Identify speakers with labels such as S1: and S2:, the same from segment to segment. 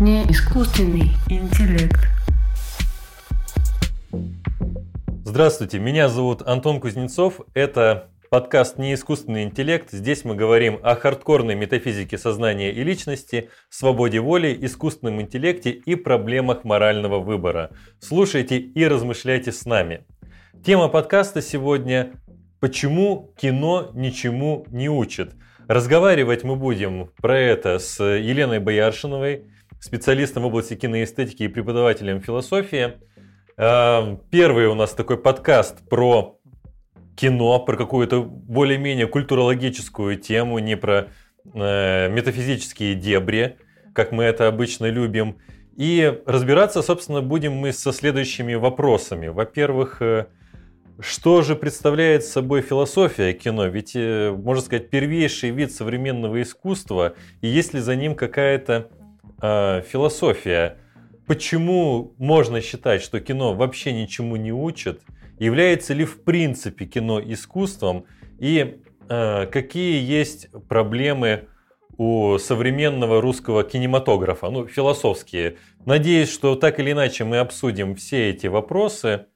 S1: не искусственный интеллект.
S2: Здравствуйте, меня зовут Антон Кузнецов. Это подкаст «Не искусственный интеллект». Здесь мы говорим о хардкорной метафизике сознания и личности, свободе воли, искусственном интеллекте и проблемах морального выбора. Слушайте и размышляйте с нами. Тема подкаста сегодня «Почему кино ничему не учит?». Разговаривать мы будем про это с Еленой Бояршиновой, специалистом в области киноэстетики и преподавателем философии. Эм, первый у нас такой подкаст про кино, про какую-то более-менее культурологическую тему, не про э, метафизические дебри, как мы это обычно любим. И разбираться, собственно, будем мы со следующими вопросами. Во-первых, э, что же представляет собой философия кино? Ведь, э, можно сказать, первейший вид современного искусства, и есть ли за ним какая-то э, философия. Почему можно считать, что кино вообще ничему не учит? Является ли в принципе кино искусством? И э, какие есть проблемы у современного русского кинематографа, ну, философские. Надеюсь, что так или иначе мы обсудим все эти вопросы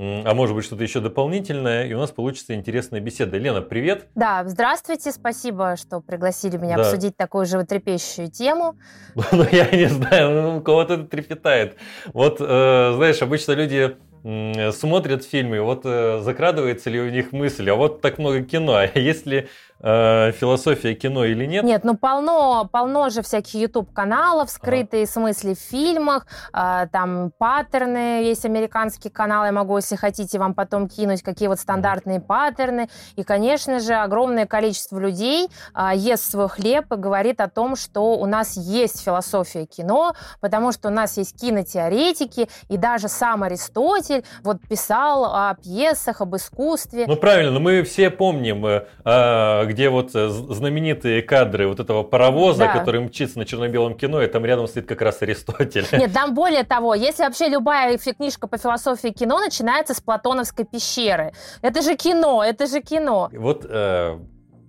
S2: а может быть что-то еще дополнительное, и у нас получится интересная беседа. Лена, привет!
S3: Да, здравствуйте, спасибо, что пригласили меня да. обсудить такую животрепещущую тему.
S2: Ну, я не знаю, ну, у кого-то это трепетает. Вот, э, знаешь, обычно люди смотрят фильмы, вот э, закрадывается ли у них мысль, а вот так много кино, а если э, философия кино или нет?
S3: Нет, ну полно, полно же всяких YouTube-каналов, скрытые ага. смысле в фильмах, э, там паттерны, есть американский канал, я могу, если хотите, вам потом кинуть, какие вот стандартные ага. паттерны. И, конечно же, огромное количество людей э, ест свой хлеб и говорит о том, что у нас есть философия кино, потому что у нас есть кинотеоретики, и даже сам Аристотель писатель, вот писал о пьесах, об искусстве.
S2: Ну правильно, но мы все помним, э, а, где вот э, знаменитые кадры вот этого паровоза, да. который мчится на черно-белом кино, и там рядом стоит как раз Аристотель.
S3: Нет, там более того, если вообще любая книжка по философии кино начинается с Платоновской пещеры. Это же кино, это же кино.
S2: Вот э,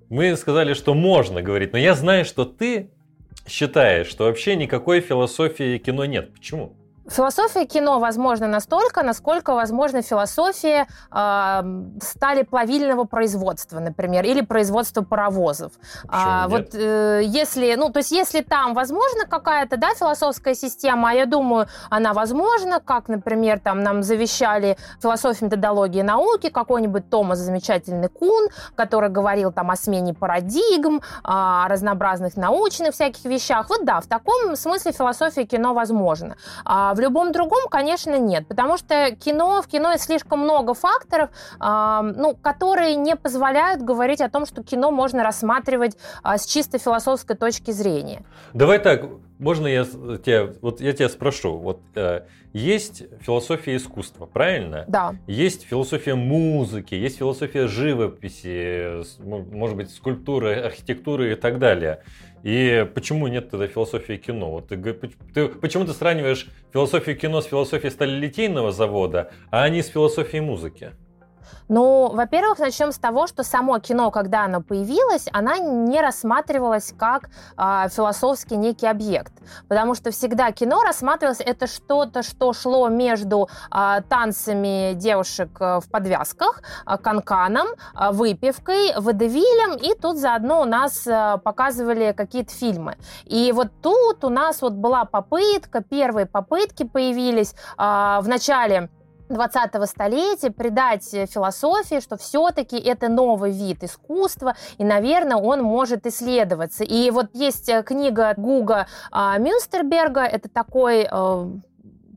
S2: мы сказали, что можно говорить, но я знаю, что ты считаешь, что вообще никакой философии кино нет. Почему?
S3: Философия кино возможна настолько, насколько возможна философия э, стали плавильного производства, например, или производства паровозов.
S2: А,
S3: вот э, если, ну, то есть если там возможна какая-то, да, философская система, а я думаю, она возможна, как, например, там нам завещали философию методологии науки, какой-нибудь Томас замечательный Кун, который говорил там о смене парадигм, о разнообразных научных всяких вещах. Вот да, в таком смысле философия кино возможна. А в любом другом, конечно, нет, потому что кино, в кино слишком много факторов, э, ну, которые не позволяют говорить о том, что кино можно рассматривать э, с чисто философской точки зрения.
S2: Давай так, можно я тебя, вот я тебя спрошу, вот э, есть философия искусства, правильно?
S3: Да.
S2: Есть философия музыки, есть философия живописи, может быть, скульптуры, архитектуры и так далее. И почему нет тогда философии кино? Вот ты, ты, почему ты сравниваешь философию кино с философией сталелитейного завода, а не с философией музыки?
S3: Ну, во-первых, начнем с того, что само кино, когда оно появилось, она не рассматривалась как э, философский некий объект, потому что всегда кино рассматривалось это что-то, что шло между э, танцами девушек э, в подвязках, э, канканом, э, выпивкой, водевилем, и тут заодно у нас э, показывали какие-то фильмы. И вот тут у нас вот была попытка, первые попытки появились э, в начале 20-го столетия придать философии, что все-таки это новый вид искусства, и, наверное, он может исследоваться. И вот есть э, книга Гуга а, Мюнстерберга, это такой э,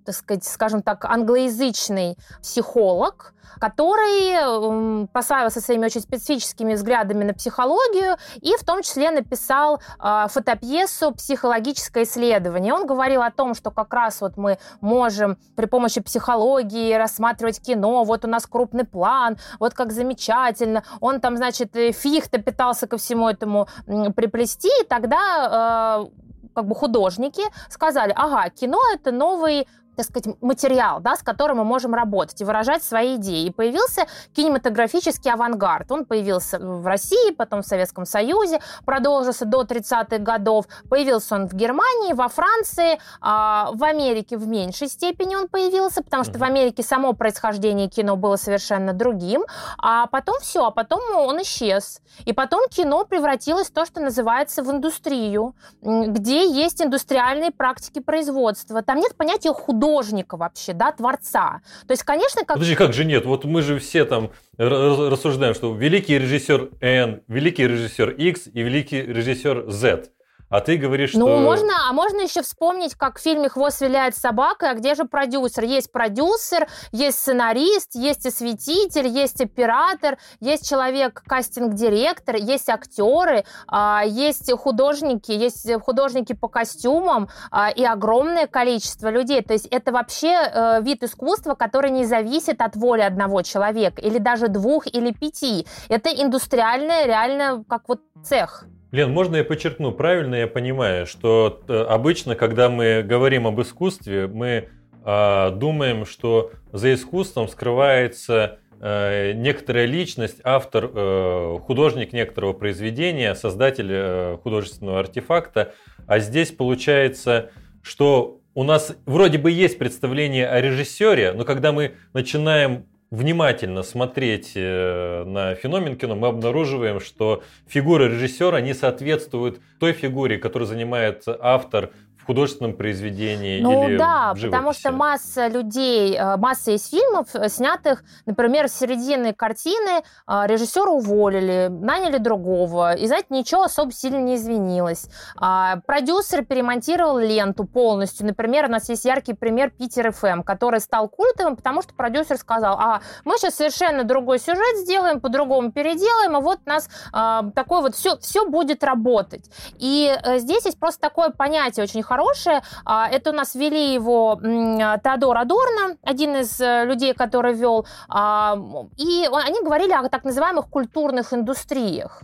S3: так сказать, скажем так, англоязычный психолог, который прославился своими очень специфическими взглядами на психологию и в том числе написал э, фотопьесу «Психологическое исследование». Он говорил о том, что как раз вот мы можем при помощи психологии рассматривать кино, вот у нас крупный план, вот как замечательно. Он там, значит, Фихта пытался ко всему этому приплести, и тогда э, как бы художники сказали, ага, кино это новый так сказать, материал, да, с которым мы можем работать и выражать свои идеи. И появился кинематографический авангард. Он появился в России, потом в Советском Союзе, продолжился до 30-х годов. Появился он в Германии, во Франции, а, в Америке в меньшей степени он появился, потому что в Америке само происхождение кино было совершенно другим. А потом все, а потом он исчез. И потом кино превратилось в то, что называется в индустрию, где есть индустриальные практики производства. Там нет понятия художника художника вообще, да, творца. То есть, конечно,
S2: как... Подожди, как же нет? Вот мы же все там рассуждаем, что великий режиссер N, великий режиссер X и великий режиссер Z. А ты говоришь,
S3: ну,
S2: что...
S3: Ну, можно, а можно еще вспомнить, как в фильме «Хвост виляет собака», а где же продюсер? Есть продюсер, есть сценарист, есть осветитель, есть оператор, есть человек, кастинг-директор, есть актеры, а, есть художники, есть художники по костюмам а, и огромное количество людей. То есть это вообще э, вид искусства, который не зависит от воли одного человека, или даже двух или пяти. Это индустриальное, реально, как вот цех.
S2: Лен, можно я подчеркну? Правильно я понимаю, что э, обычно, когда мы говорим об искусстве, мы э, думаем, что за искусством скрывается э, некоторая личность, автор, э, художник некоторого произведения, создатель э, художественного артефакта. А здесь получается, что у нас вроде бы есть представление о режиссере, но когда мы начинаем внимательно смотреть э, на феномен кино, мы обнаруживаем, что фигура режиссера не соответствует той фигуре, которую занимает автор художественном произведении
S3: ну,
S2: или
S3: да,
S2: в живописи?
S3: потому что масса людей, э, масса из фильмов, э, снятых, например, с середины картины, э, режиссера уволили, наняли другого, и, знаете, ничего особо сильно не изменилось. А, продюсер перемонтировал ленту полностью. Например, у нас есть яркий пример Питер ФМ, который стал культовым, потому что продюсер сказал, а мы сейчас совершенно другой сюжет сделаем, по-другому переделаем, и вот у нас а, такой вот все, все будет работать. И здесь есть просто такое понятие очень хорошее. А, это у нас вели его Теодор Адорно, один из э, людей, который вел. А, и они говорили о так называемых культурных индустриях.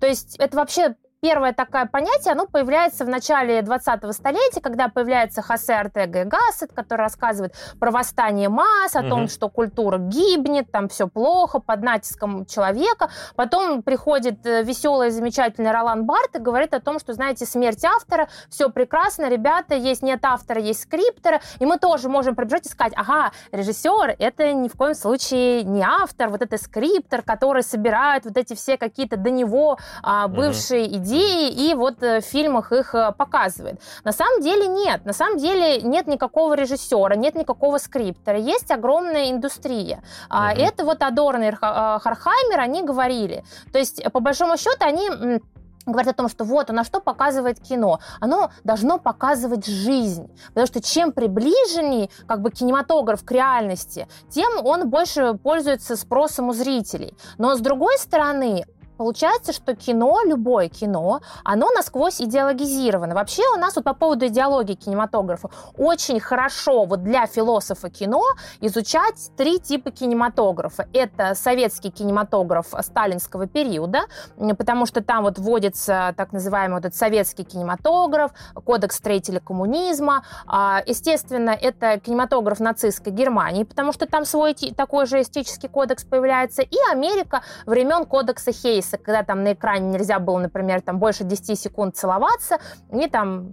S3: То есть это вообще Первое такое понятие, оно появляется в начале 20-го столетия, когда появляется Хосе Артега и Гассет, который рассказывает про восстание масс, о угу. том, что культура гибнет, там все плохо, под натиском человека. Потом приходит э, веселый, замечательный Ролан Барт и говорит о том, что, знаете, смерть автора, все прекрасно, ребята, есть нет автора, есть скриптора, и мы тоже можем пробежать и сказать, ага, режиссер, это ни в коем случае не автор, вот это скриптор, который собирает вот эти все какие-то до него а, бывшие угу. идеи, идеи, и вот э, в фильмах их э, показывает. На самом деле нет. На самом деле нет никакого режиссера, нет никакого скриптора. Есть огромная индустрия. Угу. Это вот Адорно и э, Хархаймер, они говорили. То есть, по большому счету, они говорят о том, что вот, на что показывает кино. Оно должно показывать жизнь. Потому что чем приближеннее как бы кинематограф к реальности, тем он больше пользуется спросом у зрителей. Но с другой стороны, Получается, что кино, любое кино, оно насквозь идеологизировано. Вообще у нас вот по поводу идеологии кинематографа очень хорошо вот для философа кино изучать три типа кинематографа. Это советский кинематограф сталинского периода, потому что там вот вводится так называемый вот этот советский кинематограф, кодекс строителя коммунизма. А, естественно, это кинематограф нацистской Германии, потому что там свой такой же эстетический кодекс появляется. И Америка времен кодекса Хейса кейсы, когда там на экране нельзя было, например, там больше 10 секунд целоваться, и там,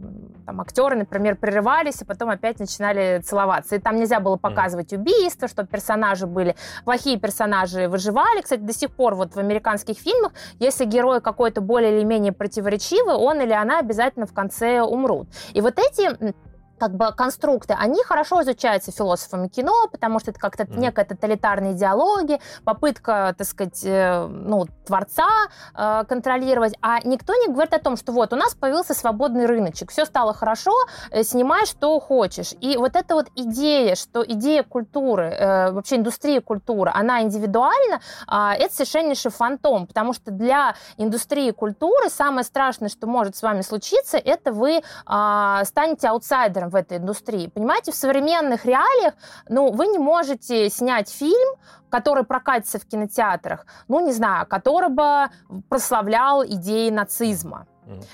S3: там актеры, например, прерывались, и потом опять начинали целоваться. И там нельзя было показывать убийства, чтобы персонажи были, плохие персонажи выживали. Кстати, до сих пор вот в американских фильмах, если герой какой-то более или менее противоречивый, он или она обязательно в конце умрут. И вот эти как бы конструкты, они хорошо изучаются философами кино, потому что это как-то mm. некая тоталитарная идеология, попытка, так сказать, э, ну, творца э, контролировать, а никто не говорит о том, что вот у нас появился свободный рыночек, все стало хорошо, э, снимай что хочешь. И вот эта вот идея, что идея культуры, э, вообще индустрия культуры, она индивидуальна, э, это совершеннейший фантом, потому что для индустрии культуры самое страшное, что может с вами случиться, это вы э, станете аутсайдером в этой индустрии. Понимаете, в современных реалиях, ну, вы не можете снять фильм, который прокатится в кинотеатрах, ну, не знаю, который бы прославлял идеи нацизма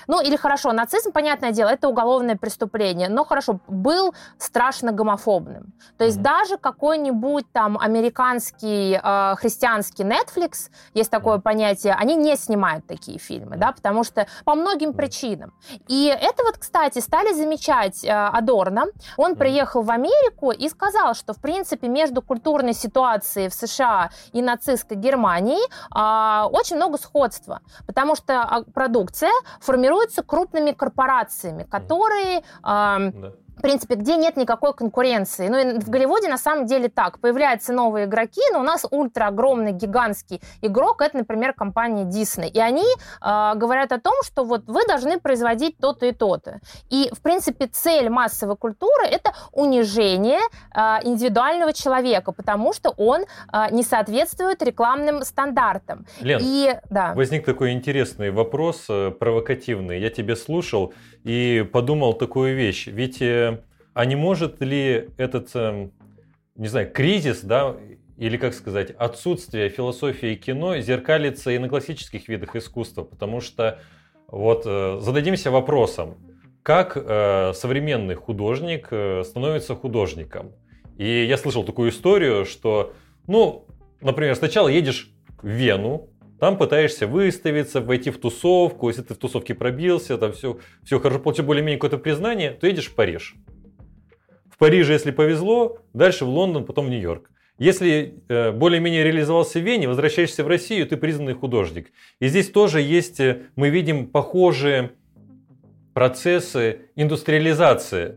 S3: Ну или хорошо, нацизм, понятное дело, это уголовное преступление, но хорошо, был страшно гомофобным. То есть даже какой-нибудь там американский э, христианский Netflix, есть такое понятие, они не снимают такие фильмы, да, потому что по многим причинам. И это вот, кстати, стали замечать э, Адорно. Он приехал в Америку и сказал, что в принципе между культурной ситуацией в США и нацистской Германии э, очень много сходства, потому что а, продукция формируются крупными корпорациями, которые... Э, да в принципе, где нет никакой конкуренции. Ну и в Голливуде на самом деле так. Появляются новые игроки, но у нас ультра огромный, гигантский игрок, это, например, компания Disney. И они э, говорят о том, что вот вы должны производить то-то и то-то. И, в принципе, цель массовой культуры – это унижение э, индивидуального человека, потому что он э, не соответствует рекламным стандартам.
S2: Лен, и, да. возник такой интересный вопрос, э, провокативный. Я тебя слушал и подумал такую вещь. Ведь э, а не может ли этот, эм, не знаю, кризис, да, или, как сказать, отсутствие философии кино зеркалится и на классических видах искусства? Потому что вот э, зададимся вопросом, как э, современный художник э, становится художником? И я слышал такую историю, что, ну, например, сначала едешь в Вену, там пытаешься выставиться, войти в тусовку, если ты в тусовке пробился, там все, все хорошо, получил более-менее какое-то признание, то едешь в Париж. Париже, если повезло, дальше в Лондон, потом в Нью-Йорк. Если э, более-менее реализовался в Вене, возвращаешься в Россию, ты признанный художник. И здесь тоже есть, э, мы видим похожие процессы индустриализации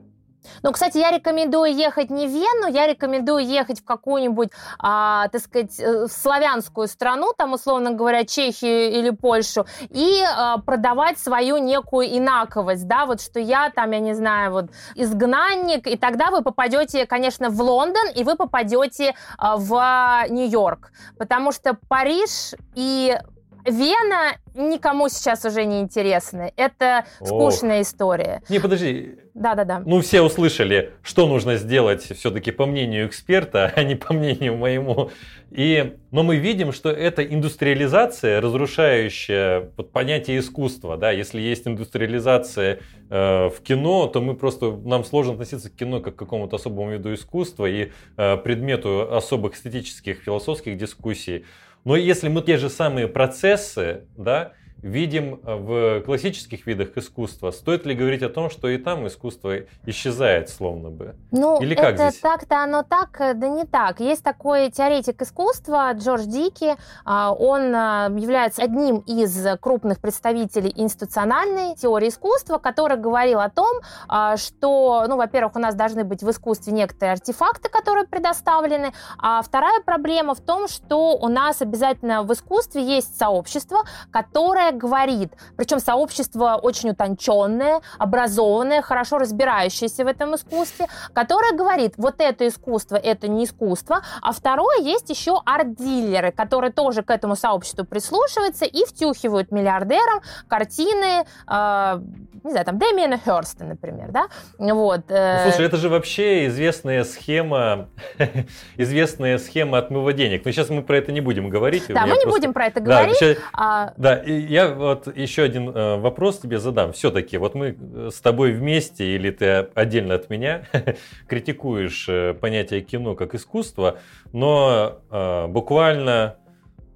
S3: ну, кстати, я рекомендую ехать не в Вену, я рекомендую ехать в какую-нибудь, а, так сказать, э, славянскую страну, там, условно говоря, Чехию или Польшу, и а, продавать свою некую инаковость, да, вот что я там, я не знаю, вот изгнанник, и тогда вы попадете, конечно, в Лондон, и вы попадете а, в Нью-Йорк, потому что Париж и Вена никому сейчас уже не интересны. Это скучная Ох. история.
S2: Не, подожди.
S3: Да-да-да.
S2: Ну, все услышали, что нужно сделать все-таки по мнению эксперта, а не по мнению моему. И, но мы видим, что это индустриализация, разрушающая вот, понятие искусства. Да? Если есть индустриализация э, в кино, то мы просто, нам сложно относиться к кино как к какому-то особому виду искусства и э, предмету особых эстетических, философских дискуссий. Но если мы те же самые процессы, да, видим э, в классических видах искусства, стоит ли говорить о том, что и там искусство исчезает словно бы?
S3: Ну, Или как это здесь? так-то оно так, э, да не так. Есть такой теоретик искусства Джордж Дики, а, он э, является одним из крупных представителей институциональной теории искусства, который говорил о том, а, что, ну, во-первых, у нас должны быть в искусстве некоторые артефакты, которые предоставлены, а вторая проблема в том, что у нас обязательно в искусстве есть сообщество, которое которое говорит, причем сообщество очень утонченное, образованное, хорошо разбирающееся в этом искусстве, которое говорит, вот это искусство, это не искусство, а второе, есть еще арт-дилеры, которые тоже к этому сообществу прислушиваются и втюхивают миллиардерам картины, э, не знаю, там, Дэмиена Херста, например, да,
S2: вот. Э... Ну, слушай, это же вообще известная схема, известная схема отмыва денег. Но сейчас мы про это не будем говорить.
S3: Да, мы не просто... будем про это говорить. Да, сейчас... а...
S2: да и я вот еще один э, вопрос тебе задам. Все-таки, вот мы э, с тобой вместе, или ты отдельно от меня, критикуешь э, понятие кино как искусство, но буквально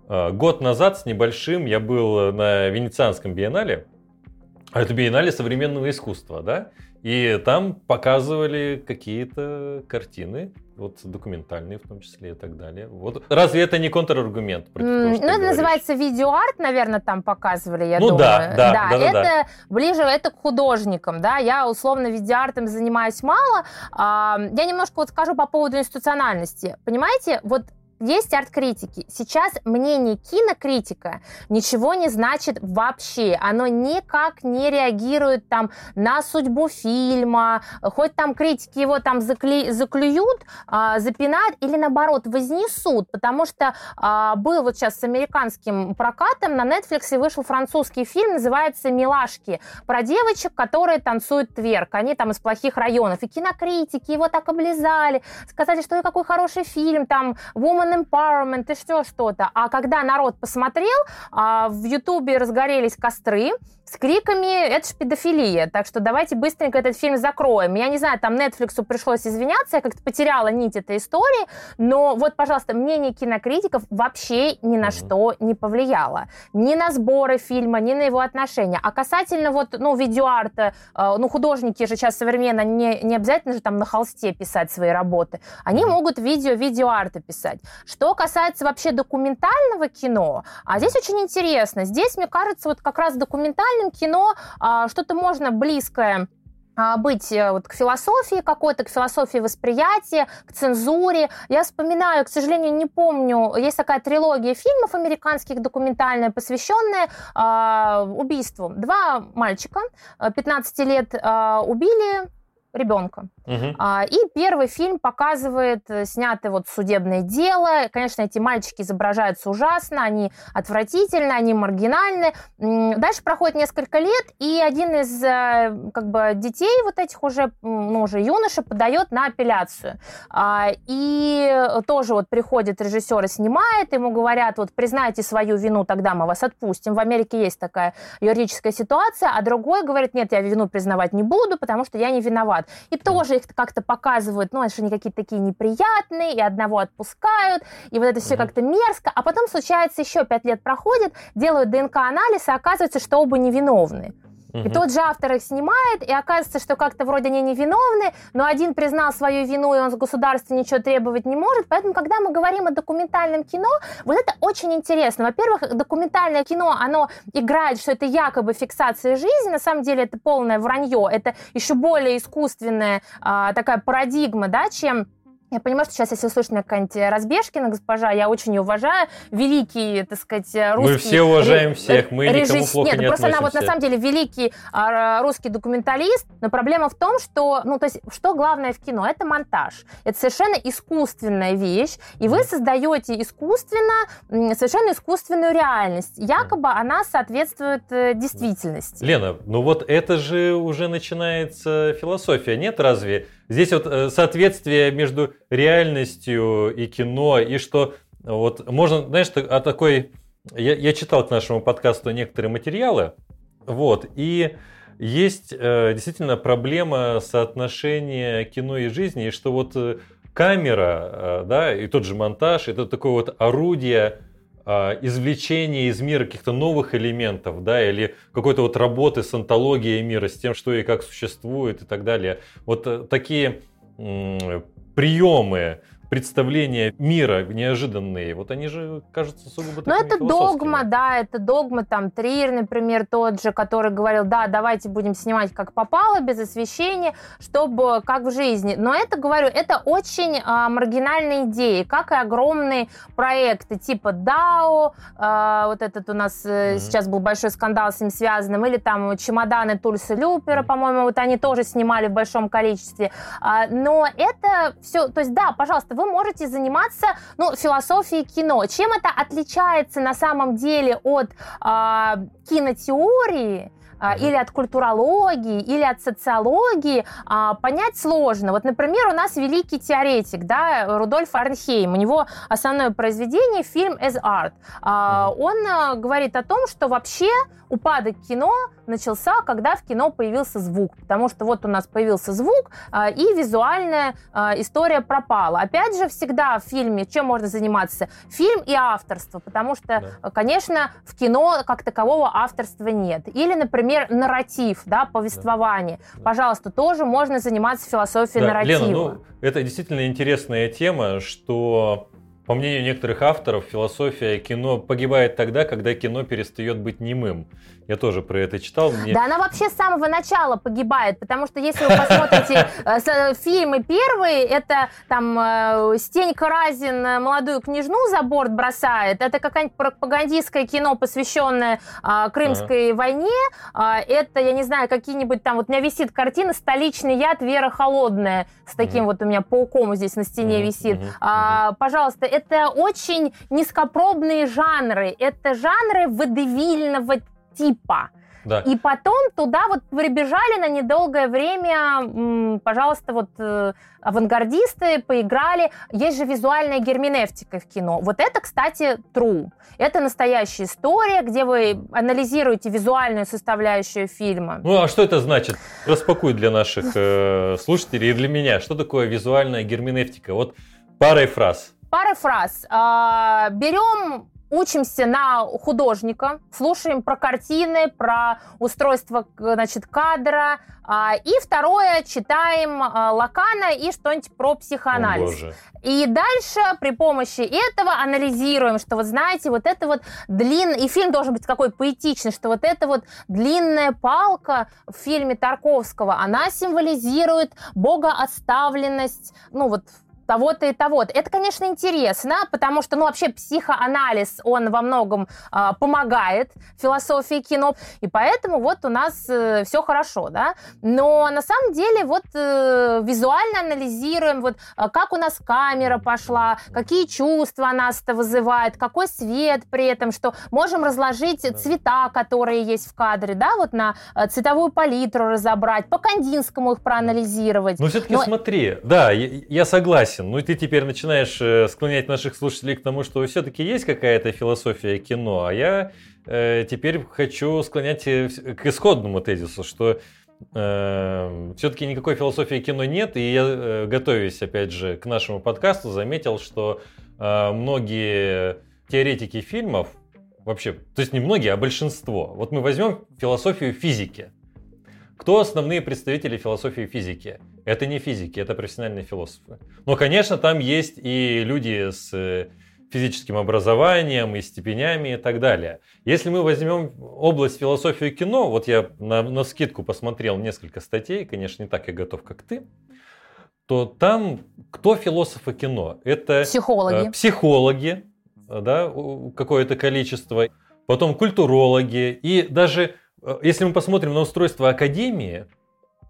S2: год назад с небольшим я был на Венецианском биеннале, а это биеннале современного искусства, да? И там показывали какие-то картины, вот документальные в том числе и так далее. Вот разве это не контраргумент
S3: mm, Ну, это говоришь? называется видеоарт, наверное, там показывали, я
S2: ну,
S3: думаю.
S2: Да, да, да, да,
S3: это да. ближе это к художникам, да. Я условно видеоартом занимаюсь мало. Я немножко вот скажу по поводу институциональности. Понимаете, вот есть арт-критики. Сейчас мнение кинокритика ничего не значит вообще. Оно никак не реагирует там на судьбу фильма, хоть там критики его там закле... заклюют, а, запинают или наоборот вознесут, потому что а, был вот сейчас с американским прокатом на Netflix вышел французский фильм, называется «Милашки», про девочек, которые танцуют тверк. Они там из плохих районов. И кинокритики его так облизали, сказали, что какой хороший фильм, там «Woman women empowerment и что что-то. А когда народ посмотрел, а, в Ютубе разгорелись костры, с криками «это ж педофилия», так что давайте быстренько этот фильм закроем. Я не знаю, там Netflix пришлось извиняться, я как-то потеряла нить этой истории, но вот, пожалуйста, мнение кинокритиков вообще ни на что не повлияло. Ни на сборы фильма, ни на его отношения. А касательно вот, ну, видеоарта, э, ну, художники же сейчас современно не, не обязательно же там на холсте писать свои работы. Они могут видео, видеоарты писать. Что касается вообще документального кино, а здесь очень интересно. Здесь, мне кажется, вот как раз документальный документальном кино а, что-то можно близкое а, быть э, вот к философии какой-то, к философии восприятия, к цензуре. Я вспоминаю, к сожалению, не помню, есть такая трилогия фильмов американских документальная, посвященная э, убийству. Два мальчика, 15 э, лет, э, убили ребенка. Угу. А, и первый фильм показывает, э, снятое вот судебное дело. Конечно, эти мальчики изображаются ужасно, они отвратительны, они маргинальны. Дальше проходит несколько лет, и один из э, как бы детей вот этих уже, ну, уже юноши подает на апелляцию. А, и тоже вот приходит режиссер и снимает, ему говорят, вот признайте свою вину, тогда мы вас отпустим. В Америке есть такая юридическая ситуация, а другой говорит, нет, я вину признавать не буду, потому что я не виноват. И тоже их как-то показывают, ну, что они какие-то такие неприятные, и одного отпускают, и вот это все как-то мерзко. А потом случается еще пять лет проходит, делают ДНК-анализ, и оказывается, что оба невиновны. И тот же автор их снимает, и оказывается, что как-то вроде они невиновны, но один признал свою вину, и он с государства ничего требовать не может. Поэтому, когда мы говорим о документальном кино, вот это очень интересно. Во-первых, документальное кино, оно играет, что это якобы фиксация жизни, на самом деле это полное вранье, это еще более искусственная а, такая парадигма, да, чем я понимаю, что сейчас, если услышит меня какая-нибудь Разбежкина госпожа, я очень ее уважаю. Великий, так сказать, русский...
S2: Мы все уважаем всех, мы режисс... никому плохо
S3: Нет,
S2: не
S3: просто она вот на самом деле великий а, русский документалист, но проблема в том, что, ну, то есть, что главное в кино? Это монтаж. Это совершенно искусственная вещь, и вы создаете искусственно, совершенно искусственную реальность. Якобы она соответствует э, действительности.
S2: Лена, ну вот это же уже начинается философия, нет разве? Здесь вот э, соответствие между реальностью и кино, и что вот можно, знаешь, о такой... Я, я читал к нашему подкасту некоторые материалы, вот, и есть э, действительно проблема соотношения кино и жизни, и что вот э, камера, э, да, и тот же монтаж, это такое вот орудие а, извлечение из мира каких-то новых элементов, да, или какой-то вот работы с антологией мира, с тем, что и как существует и так далее. Вот э, такие приемы представления мира неожиданные, вот они же кажутся сугубо
S3: Ну, это догма, да, это догма, там, Триер, например, тот же, который говорил, да, давайте будем снимать как попало, без освещения, чтобы как в жизни. Но это, говорю, это очень а, маргинальные идеи, как и огромные проекты, типа DAO, а, вот этот у нас mm-hmm. сейчас был большой скандал с ним связанным, или там чемоданы Тульса Люпера, mm-hmm. по-моему, вот они тоже снимали в большом количестве. А, но это все, то есть, да, пожалуйста, вы можете заниматься ну, философией кино. Чем это отличается на самом деле от э, кинотеории? А, или от культурологии, или от социологии а, понять сложно. Вот, например, у нас великий теоретик, да, Рудольф Арнхейм, у него основное произведение фильм «As Art». Он говорит о том, что вообще упадок кино начался, когда в кино появился звук. Потому что вот у нас появился звук, и визуальная история пропала. Опять же, всегда в фильме чем можно заниматься? Фильм и авторство. Потому что, да. конечно, в кино как такового авторства нет. Или, например, например, нарратив, да, повествование. Да. Пожалуйста, тоже можно заниматься философией да, нарратива.
S2: Лена, ну, это действительно интересная тема, что по мнению некоторых авторов, философия кино погибает тогда, когда кино перестает быть немым. Я тоже про это читал.
S3: Мне... Да она вообще с самого начала погибает, потому что если вы посмотрите э, фильмы первые, это там э, Стенька Разин э, молодую княжну за борт бросает, это какое-нибудь пропагандистское кино, посвященное а, Крымской войне, а, это, я не знаю, какие-нибудь там, вот у меня висит картина «Столичный яд. Вера Холодная», с таким вот у меня пауком здесь на стене висит. А, пожалуйста, это очень низкопробные жанры, это жанры водевильного типа. Да. И потом туда вот прибежали на недолгое время, пожалуйста, вот э, авангардисты поиграли. Есть же визуальная герменевтика в кино. Вот это, кстати, true. Это настоящая история, где вы анализируете визуальную составляющую фильма.
S2: Ну, а что это значит? Распакуй для наших э, слушателей и для меня. Что такое визуальная герменевтика? Вот парой фраз.
S3: Парой фраз. А, берем учимся на художника, слушаем про картины, про устройство значит, кадра. А, и второе, читаем а, Лакана и что-нибудь про психоанализ. О, и дальше при помощи этого анализируем, что вот знаете, вот это вот длинный, и фильм должен быть какой поэтичный, что вот эта вот длинная палка в фильме Тарковского, она символизирует богооставленность, ну вот того-то и того-то. Это, конечно, интересно, потому что, ну, вообще психоанализ, он во многом э, помогает философии кино, и поэтому вот у нас э, все хорошо, да. Но на самом деле вот э, визуально анализируем, вот э, как у нас камера пошла, какие чувства она вызывает, какой свет при этом, что можем разложить цвета, которые есть в кадре, да, вот на э, цветовую палитру разобрать, по Кандинскому их проанализировать.
S2: Но все-таки Но... смотри, да, я, я согласен, согласен. Ну и ты теперь начинаешь э, склонять наших слушателей к тому, что все-таки есть какая-то философия кино, а я э, теперь хочу склонять э, к исходному тезису, что э, все-таки никакой философии кино нет, и я, э, готовясь, опять же, к нашему подкасту, заметил, что э, многие теоретики фильмов, вообще, то есть не многие, а большинство, вот мы возьмем философию физики, кто основные представители философии физики? Это не физики, это профессиональные философы. Но, конечно, там есть и люди с э, физическим образованием, и степенями и так далее. Если мы возьмем область философии кино, вот я на, на скидку посмотрел несколько статей, конечно, не так я готов, как ты, то там кто философы кино? Это
S3: психологи,
S2: э, психологи да, какое-то количество, потом культурологи и даже Э, если мы посмотрим на устройство Академии,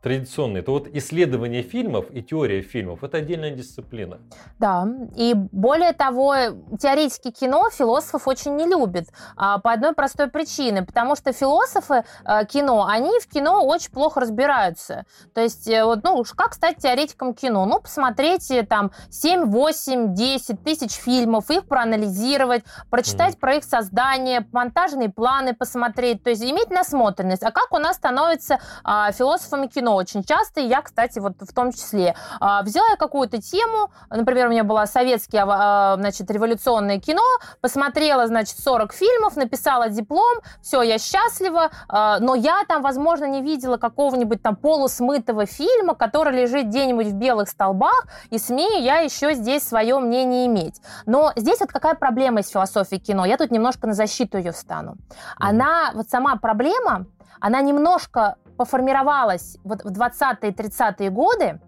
S2: традиционные, то вот исследование фильмов и теория фильмов – это отдельная дисциплина.
S3: Да, и более того, теоретики кино философов очень не любят а, по одной простой причине, потому что философы а, кино, они в кино очень плохо разбираются. То есть, э, вот, ну, как стать теоретиком кино? Ну, посмотрите там 7, 8, 10 тысяч фильмов, их проанализировать, прочитать mm. про их создание, монтажные планы посмотреть, то есть иметь насмотренность. А как у нас становится а, философами кино? Кино очень часто, и я, кстати, вот в том числе. А, взяла я какую-то тему, например, у меня было советское, а, значит, революционное кино, посмотрела, значит, 40 фильмов, написала диплом, все, я счастлива, а, но я там, возможно, не видела какого-нибудь там полусмытого фильма, который лежит где-нибудь в белых столбах, и смею я еще здесь свое мнение иметь. Но здесь вот какая проблема из философии кино? Я тут немножко на защиту ее встану. Она, вот сама проблема, она немножко поформировалась вот в 20-е 30-е годы,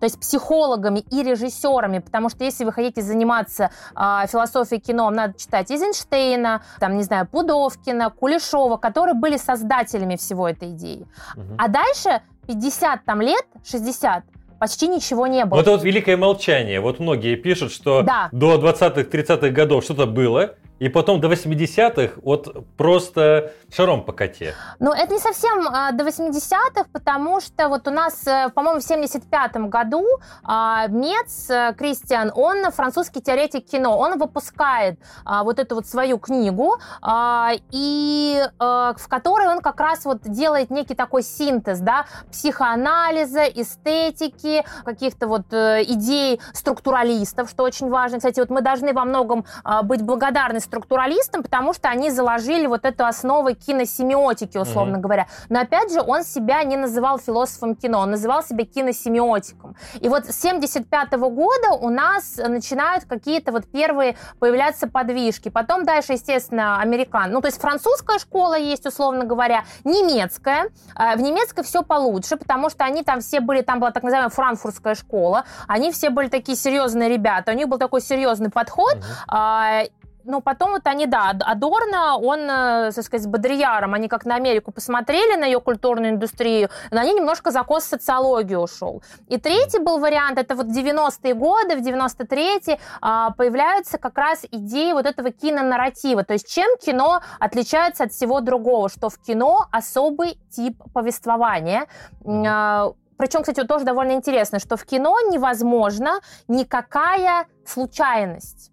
S3: то есть психологами и режиссерами, потому что если вы хотите заниматься э, философией кино, вам надо читать Эйзенштейна, там, не знаю, Пудовкина, Кулешова, которые были создателями всего этой идеи. Угу. А дальше 50 там лет, 60, почти ничего не было.
S2: Вот это вот великое молчание. Вот многие пишут, что да. до 20-х, 30-х годов что-то было, и потом до 80-х вот просто шаром по коте.
S3: Ну, это не совсем а, до 80-х, потому что вот у нас, э, по-моему, в 75-м году а, Мец э, Кристиан, он французский теоретик кино, он выпускает а, вот эту вот свою книгу, а, и а, в которой он как раз вот делает некий такой синтез, да, психоанализа, эстетики, каких-то вот а, идей структуралистов, что очень важно. Кстати, вот мы должны во многом а, быть благодарны структуралистом, потому что они заложили вот эту основу киносемиотики, условно mm-hmm. говоря. Но опять же, он себя не называл философом кино, он называл себя киносемиотиком. И вот с 75 года у нас начинают какие-то вот первые появляться подвижки. Потом дальше, естественно, американ. Ну, то есть французская школа есть, условно говоря, немецкая. А, в немецкой все получше, потому что они там все были, там была так называемая франкфуртская школа, они все были такие серьезные ребята, у них был такой серьезный подход, mm-hmm но потом вот они, да, Адорно, он, э, так сказать, с Бодрияром, они как на Америку посмотрели, на ее культурную индустрию, но они немножко за кос социологию ушел. И третий был вариант, это вот 90-е годы, в 93-е а, появляются как раз идеи вот этого кинонарратива, то есть чем кино отличается от всего другого, что в кино особый тип повествования, а, причем, кстати, тоже довольно интересно, что в кино невозможно никакая случайность.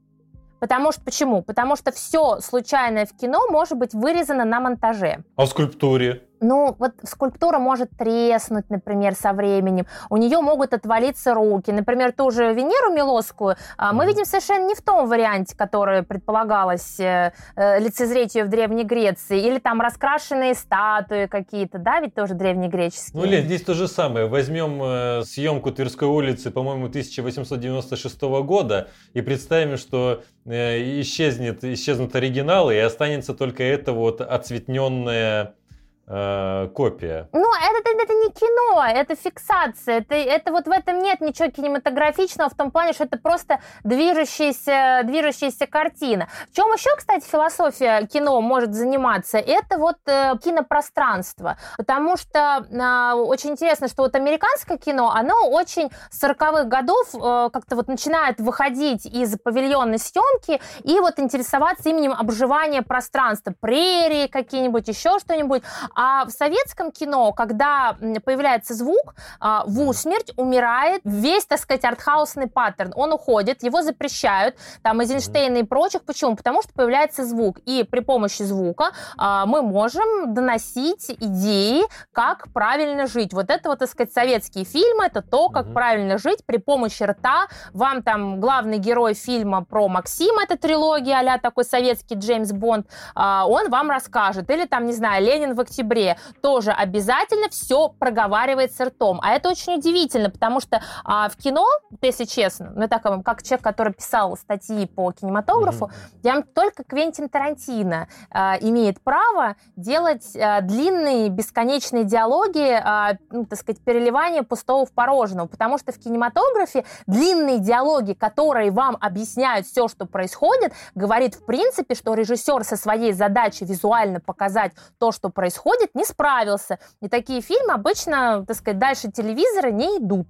S3: Потому что почему? Потому что все случайное в кино может быть вырезано на монтаже.
S2: А в скульптуре?
S3: Ну, вот скульптура может треснуть, например, со временем. У нее могут отвалиться руки. Например, ту же Венеру Милосскую а, мы видим совершенно не в том варианте, который предполагалось э, э, лицезреть ее в Древней Греции. Или там раскрашенные статуи какие-то, да, ведь тоже древнегреческие.
S2: Ну, Лен, здесь то же самое. Возьмем э, съемку Тверской улицы, по-моему, 1896 года и представим, что исчезнет, исчезнут оригиналы и останется только это вот оцветненное э, копия.
S3: Ну, это, это, это не кино, это фиксация. Это, это вот в этом нет ничего кинематографичного, в том плане, что это просто движущаяся, движущаяся картина. В чем еще, кстати, философия кино может заниматься? Это вот э, кинопространство. Потому что э, очень интересно, что вот американское кино, оно очень 40-х годов э, как-то вот начинает выходить из павильонной съемки и вот интересоваться именем обживания пространства. Прерии какие-нибудь, еще что-нибудь. А в советском кино, когда появляется звук, а, в усмерть умирает весь, так сказать, артхаусный паттерн. Он уходит, его запрещают, там, Эйзенштейна и прочих. Почему? Потому что появляется звук. И при помощи звука а, мы можем доносить идеи, как правильно жить. Вот это вот, так сказать, советские фильмы, это то, как правильно жить при помощи рта. Вам там главный герой фильма про Максима, это трилогия а такой советский Джеймс Бонд, а, он вам расскажет. Или там, не знаю, Ленин в октябре октябре тоже обязательно все проговаривается ртом. А это очень удивительно, потому что а, в кино, если честно, ну, так, как человек, который писал статьи по кинематографу, mm-hmm. я только Квентин Тарантино а, имеет право делать а, длинные, бесконечные диалоги, а, ну, так сказать, переливание пустого в порожного, потому что в кинематографе длинные диалоги, которые вам объясняют все, что происходит, говорит в принципе, что режиссер со своей задачей визуально показать то, что происходит, выходит, не справился. И такие фильмы обычно, так сказать, дальше телевизора не идут.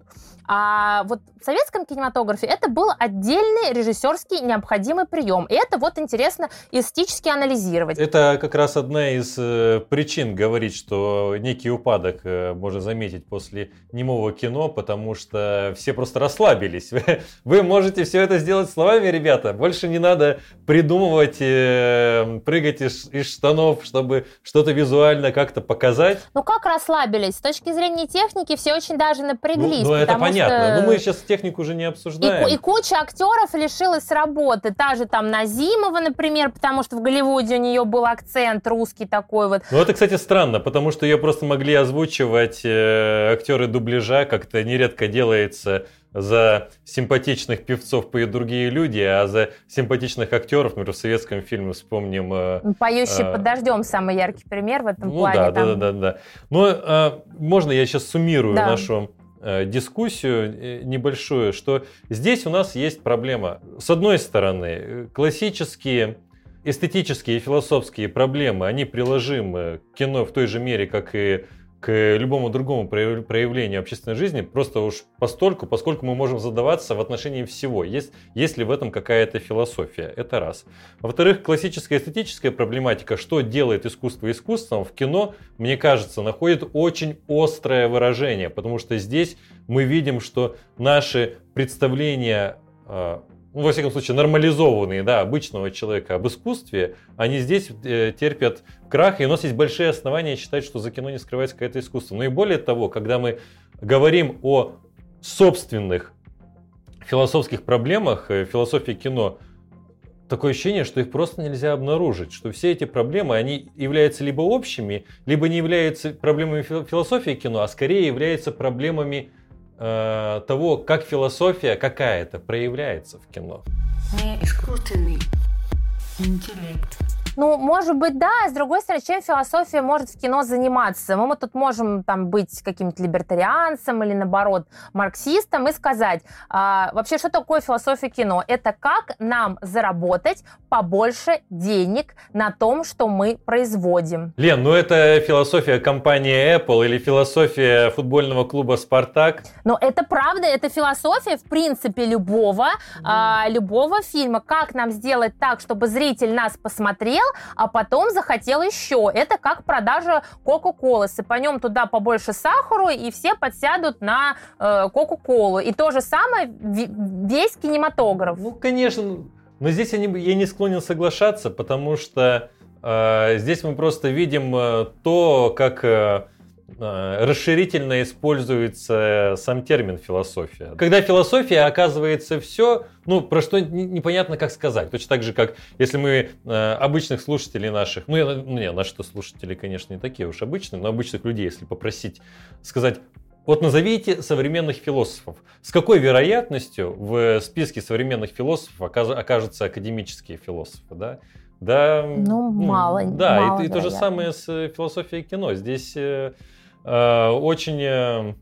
S3: А вот в советском кинематографе это был отдельный режиссерский необходимый прием. И это вот интересно эстетически анализировать.
S2: Это как раз одна из э, причин говорить, что некий упадок э, можно заметить после немого кино, потому что все просто расслабились. Вы можете все это сделать словами, ребята. Больше не надо придумывать, э, прыгать из, из штанов, чтобы что-то визуально как-то показать.
S3: Ну как расслабились? С точки зрения техники все очень даже напряглись. Ну, ну
S2: это понятно. Что... Но мы сейчас технику уже не обсуждаем.
S3: И, и куча актеров лишилась работы. Та же там Назимова, например, потому что в Голливуде у нее был акцент русский такой вот.
S2: Ну это, кстати, странно, потому что ее просто могли озвучивать э, актеры дубляжа, как-то нередко делается за симпатичных певцов поют другие люди, а за симпатичных актеров, например, в советском фильме вспомним... Э,
S3: ну, Поющий э, под дождем самый яркий пример в этом
S2: ну,
S3: плане.
S2: Да, там... да, да, да, да. Но э, можно я сейчас суммирую да. нашу дискуссию э, небольшую, что здесь у нас есть проблема. С одной стороны, классические эстетические и философские проблемы, они приложимы к кино в той же мере, как и к любому другому проявлению общественной жизни, просто уж постольку, поскольку мы можем задаваться в отношении всего, есть, есть ли в этом какая-то философия, это раз. Во-вторых, классическая эстетическая проблематика, что делает искусство искусством, в кино, мне кажется, находит очень острое выражение, потому что здесь мы видим, что наши представления а, ну, во всяком случае, нормализованные, да, обычного человека об искусстве, они здесь э, терпят крах, и у нас есть большие основания считать, что за кино не скрывается какое-то искусство. Ну и более того, когда мы говорим о собственных философских проблемах, э, философии кино, такое ощущение, что их просто нельзя обнаружить, что все эти проблемы, они являются либо общими, либо не являются проблемами философии кино, а скорее являются проблемами э, того, как философия какая-то проявляется в кино.
S1: Не искусственный интеллект.
S3: Ну, может быть, да. С другой стороны, чем философия может в кино заниматься? Мы, мы тут можем там быть каким-то либертарианцем или, наоборот, марксистом и сказать, а, вообще, что такое философия кино? Это как нам заработать побольше денег на том, что мы производим.
S2: Лен, ну это философия компании Apple или философия футбольного клуба «Спартак»?
S3: Но это правда, это философия, в принципе, любого, mm. а, любого фильма. Как нам сделать так, чтобы зритель нас посмотрел, а потом захотел еще. Это как продажа Кока-Колы. Сыпанем туда побольше сахару, и все подсядут на э, Кока-Колу. И то же самое весь кинематограф.
S2: Ну, конечно. Но здесь я не, я не склонен соглашаться, потому что э, здесь мы просто видим э, то, как э, расширительно используется сам термин философия. Когда философия оказывается все, ну, про что непонятно как сказать. Точно так же, как если мы э, обычных слушателей наших, ну, я, ну не, наши слушатели, конечно, не такие уж обычные, но обычных людей, если попросить сказать, вот назовите современных философов. С какой вероятностью в списке современных философов окажутся академические философы, да?
S3: Да, ну, мало.
S2: Да,
S3: мало,
S2: и, и то же самое с э, философией кино. Здесь э, очень э,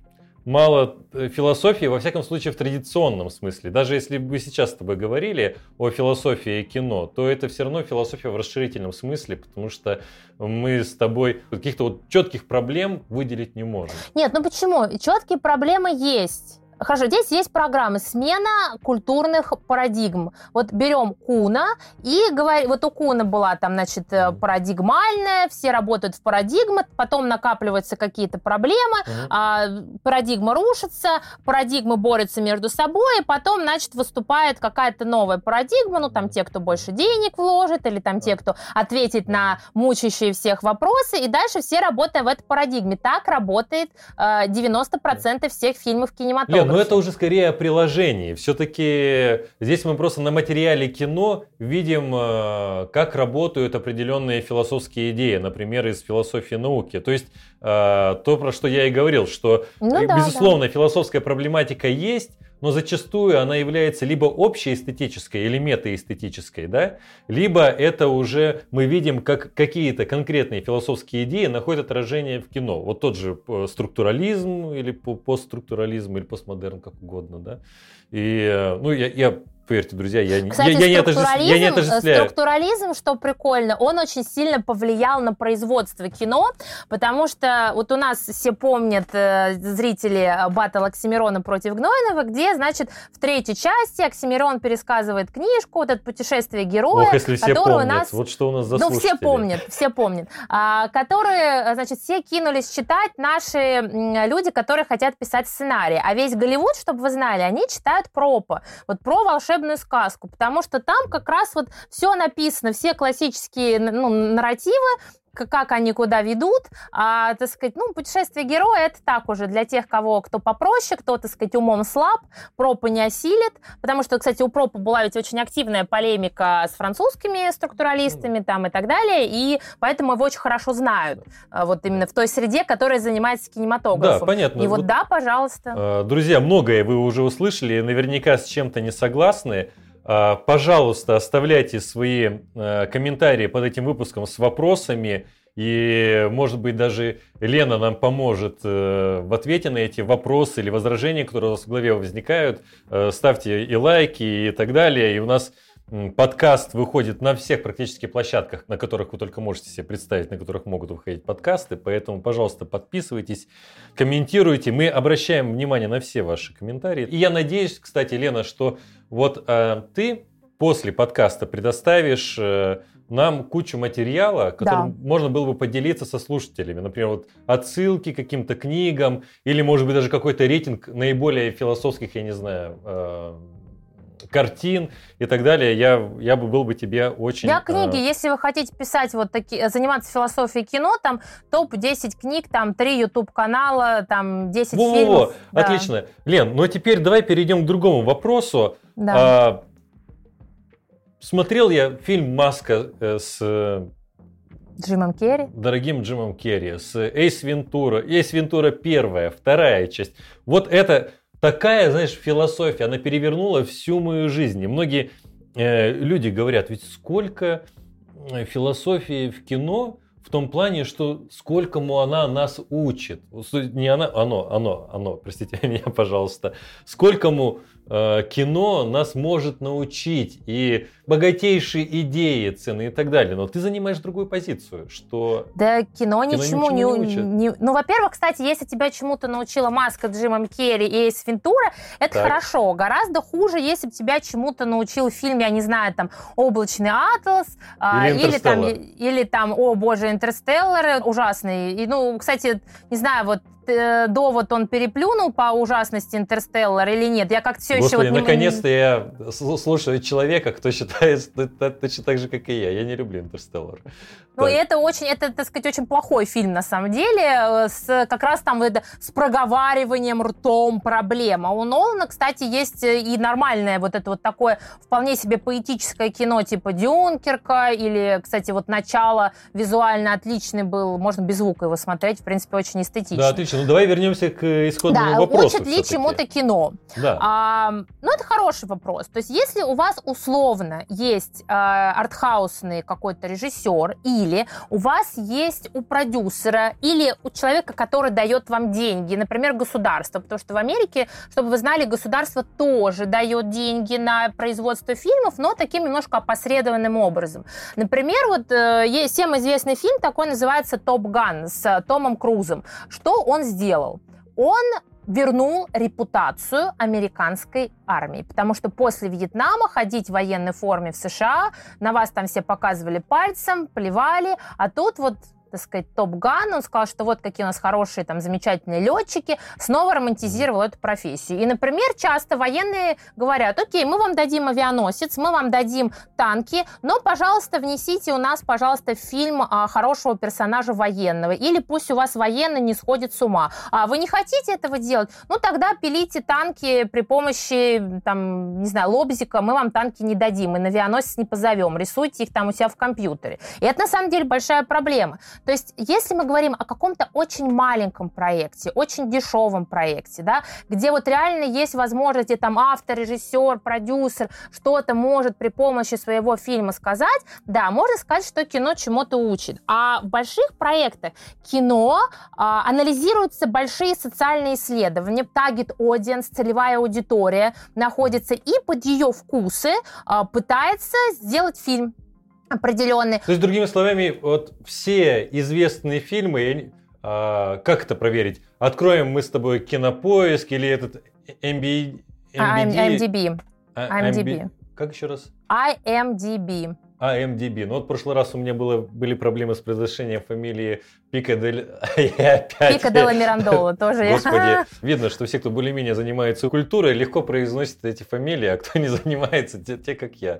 S2: мало э, философии, во всяком случае, в традиционном смысле. Даже если бы сейчас с тобой говорили о философии кино, то это все равно философия в расширительном смысле, потому что мы с тобой каких-то вот четких проблем выделить не можем.
S3: Нет, ну почему? Четкие проблемы есть. Хорошо, здесь есть программы смена культурных парадигм. Вот берем Куна и говорим, вот у Куна была там, значит, э, парадигмальная, все работают в парадигмах, потом накапливаются какие-то проблемы, uh-huh. а, парадигма рушится, парадигмы борются между собой, и потом, значит, выступает какая-то новая парадигма, ну, там, те, кто больше денег вложит, или там те, кто ответит на мучающие всех вопросы, и дальше все работают в этой парадигме. Так работает э, 90% всех фильмов кинематографа.
S2: Нет, но это уже скорее о приложении. Все-таки здесь мы просто на материале кино видим, э, как работают определенные философские идеи, например, из философии науки. То есть э, то, про что я и говорил, что, ну, да, безусловно, да. философская проблематика есть, но зачастую она является либо общеэстетической или метаэстетической, да, либо это уже мы видим, как какие-то конкретные философские идеи находят отражение в кино. Вот тот же э, структурализм или постструктурализм или постмодерн, как угодно, да. И, э, ну, я, я Поверьте, друзья, я,
S3: Кстати,
S2: я, я, не
S3: отождествляю, я не отождествляю. Структурализм, что прикольно, он очень сильно повлиял на производство кино, потому что вот у нас все помнят э, зрители батл Оксимирона против Гнойного, где, значит, в третьей части Оксимирон пересказывает книжку, вот это путешествие героя,
S2: Ох, если все помнят, у нас... вот что у нас за
S3: Ну, все помнят, все помнят. А, которые, значит, все кинулись читать наши люди, которые хотят писать сценарий. А весь Голливуд, чтобы вы знали, они читают пропа. Вот про волшебную волшебную сказку, потому что там как раз вот все написано, все классические ну, нарративы, как они куда ведут, а, так сказать, ну, путешествие героя это так уже для тех, кого кто попроще, кто, так сказать, умом слаб, пропа не осилит, потому что, кстати, у пропа была ведь очень активная полемика с французскими структуралистами там и так далее, и поэтому его очень хорошо знают, а, вот именно в той среде, которая занимается кинематографом.
S2: Да, понятно.
S3: И вот, вот да, пожалуйста.
S2: А, друзья, многое вы уже услышали, наверняка с чем-то не согласны. А, пожалуйста, оставляйте свои э, комментарии под этим выпуском с вопросами. И, может быть, даже Лена нам поможет э, в ответе на эти вопросы или возражения, которые у вас в голове возникают. Э, ставьте и лайки и так далее. И у нас подкаст выходит на всех практически площадках, на которых вы только можете себе представить, на которых могут выходить подкасты. Поэтому, пожалуйста, подписывайтесь, комментируйте. Мы обращаем внимание на все ваши комментарии. И я надеюсь, кстати, Лена, что вот э, ты после подкаста предоставишь э, нам кучу материала, которым да. можно было бы поделиться со слушателями. Например, вот отсылки к каким-то книгам или, может быть, даже какой-то рейтинг наиболее философских, я не знаю, э, картин и так далее, я, я бы был бы тебе очень...
S3: Я книги, э... если вы хотите писать вот такие, заниматься философией кино, там топ-10 книг, там 3 YouTube-канала, там 10 Во-во-во, фильмов.
S2: Да. Отлично. Лен, ну а теперь давай перейдем к другому вопросу.
S3: Да.
S2: А, смотрел я фильм «Маска» э, с...
S3: Джимом Керри.
S2: Дорогим Джимом Керри, с Эйс Вентура. Эйс Вентура первая, вторая часть. Вот это такая, знаешь, философия, она перевернула всю мою жизнь. И многие э, люди говорят, ведь сколько философии в кино в том плане, что сколькому она нас учит. Не она, оно, оно, оно, простите меня, пожалуйста. Сколькому Э, кино нас может научить и богатейшие идеи, цены и так далее. Но ты занимаешь другую позицию, что...
S3: Да кино, кино ничему, ничему не, не, не... Ну, во-первых, кстати, если тебя чему-то научила Маска Джимом Керри и Эйс Вентура, это так. хорошо. Гораздо хуже, если бы тебя чему-то научил фильм, я не знаю, там, «Облачный атлас»,
S2: а, или, или там,
S3: или там, о боже, «Интерстеллар» ужасный. И, ну, кстати, не знаю, вот э, довод он переплюнул по ужасности Интерстеллар или нет? Я как-то все
S2: Господи.
S3: Вот
S2: наконец-то не... я слушаю человека, кто считает точно так же, как и я. Я не люблю Интерстеллар.
S3: Ну, и это очень, это, так сказать, очень плохой фильм, на самом деле, э, с как раз там это, с проговариванием ртом проблема. У Нолана, кстати, есть э, и нормальное вот это вот такое вполне себе поэтическое кино, типа Дюнкерка, или, кстати, вот начало визуально отличный был, можно без звука его смотреть, в принципе, очень эстетично.
S2: Да, отлично. Ну, давай вернемся к исходному да, вопросу.
S3: учат ли чему-то кино?
S2: Да. А,
S3: ну, это хороший вопрос. То есть, если у вас условно есть а, артхаусный какой-то режиссер и или у вас есть у продюсера или у человека, который дает вам деньги, например, государство, потому что в Америке, чтобы вы знали, государство тоже дает деньги на производство фильмов, но таким немножко опосредованным образом. Например, вот э, всем известный фильм такой называется «Топ Ган» с Томом Крузом. Что он сделал? Он вернул репутацию американской армии. Потому что после Вьетнама ходить в военной форме в США, на вас там все показывали пальцем, плевали, а тут вот так сказать, Топ-Ган, он сказал, что вот какие у нас хорошие, там, замечательные летчики, снова романтизировал эту профессию. И, например, часто военные говорят, окей, мы вам дадим авианосец, мы вам дадим танки, но, пожалуйста, внесите у нас, пожалуйста, фильм а, хорошего персонажа военного, или пусть у вас военный не сходит с ума. А вы не хотите этого делать? Ну, тогда пилите танки при помощи, там, не знаю, лобзика, мы вам танки не дадим, и на авианосец не позовем, рисуйте их там у себя в компьютере. И это, на самом деле, большая проблема. То есть, если мы говорим о каком-то очень маленьком проекте, очень дешевом проекте, да, где вот реально есть возможность, там автор, режиссер, продюсер что-то может при помощи своего фильма сказать, да, можно сказать, что кино чему-то учит. А в больших проектах кино а, анализируются большие социальные исследования, таргет audience, целевая аудитория находится и под ее вкусы а, пытается сделать фильм определенные.
S2: То есть, другими словами, вот все известные фильмы, а, как это проверить? Откроем мы с тобой кинопоиск или этот MB,
S3: MBD? А, IMDb.
S2: А, IMDb. Как еще раз?
S3: IMDb.
S2: IMDb. Ну вот в прошлый раз у меня было, были проблемы с произношением фамилии Пика дель... Пика
S3: Делла Мирандола тоже.
S2: Господи, видно, что все, кто более-менее занимается культурой, легко произносят эти фамилии, а кто не занимается, те, те как я.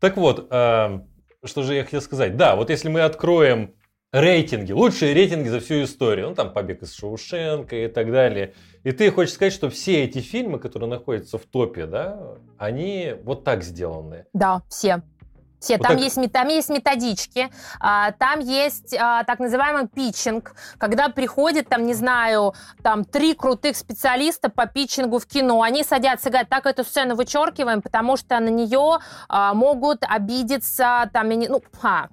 S2: Так вот, э, что же я хотел сказать? Да, вот если мы откроем рейтинги, лучшие рейтинги за всю историю, ну там «Побег из Шоушенка» и так далее, и ты хочешь сказать, что все эти фильмы, которые находятся в топе, да, они вот так сделаны?
S3: Да, все. Все, вот там, так... есть, там есть методички, а, там есть а, так называемый питчинг, когда приходит, там, не знаю, там три крутых специалиста по питчингу в кино, они садятся и говорят, так эту сцену вычеркиваем, потому что на нее а, могут обидеться, там, ну, а,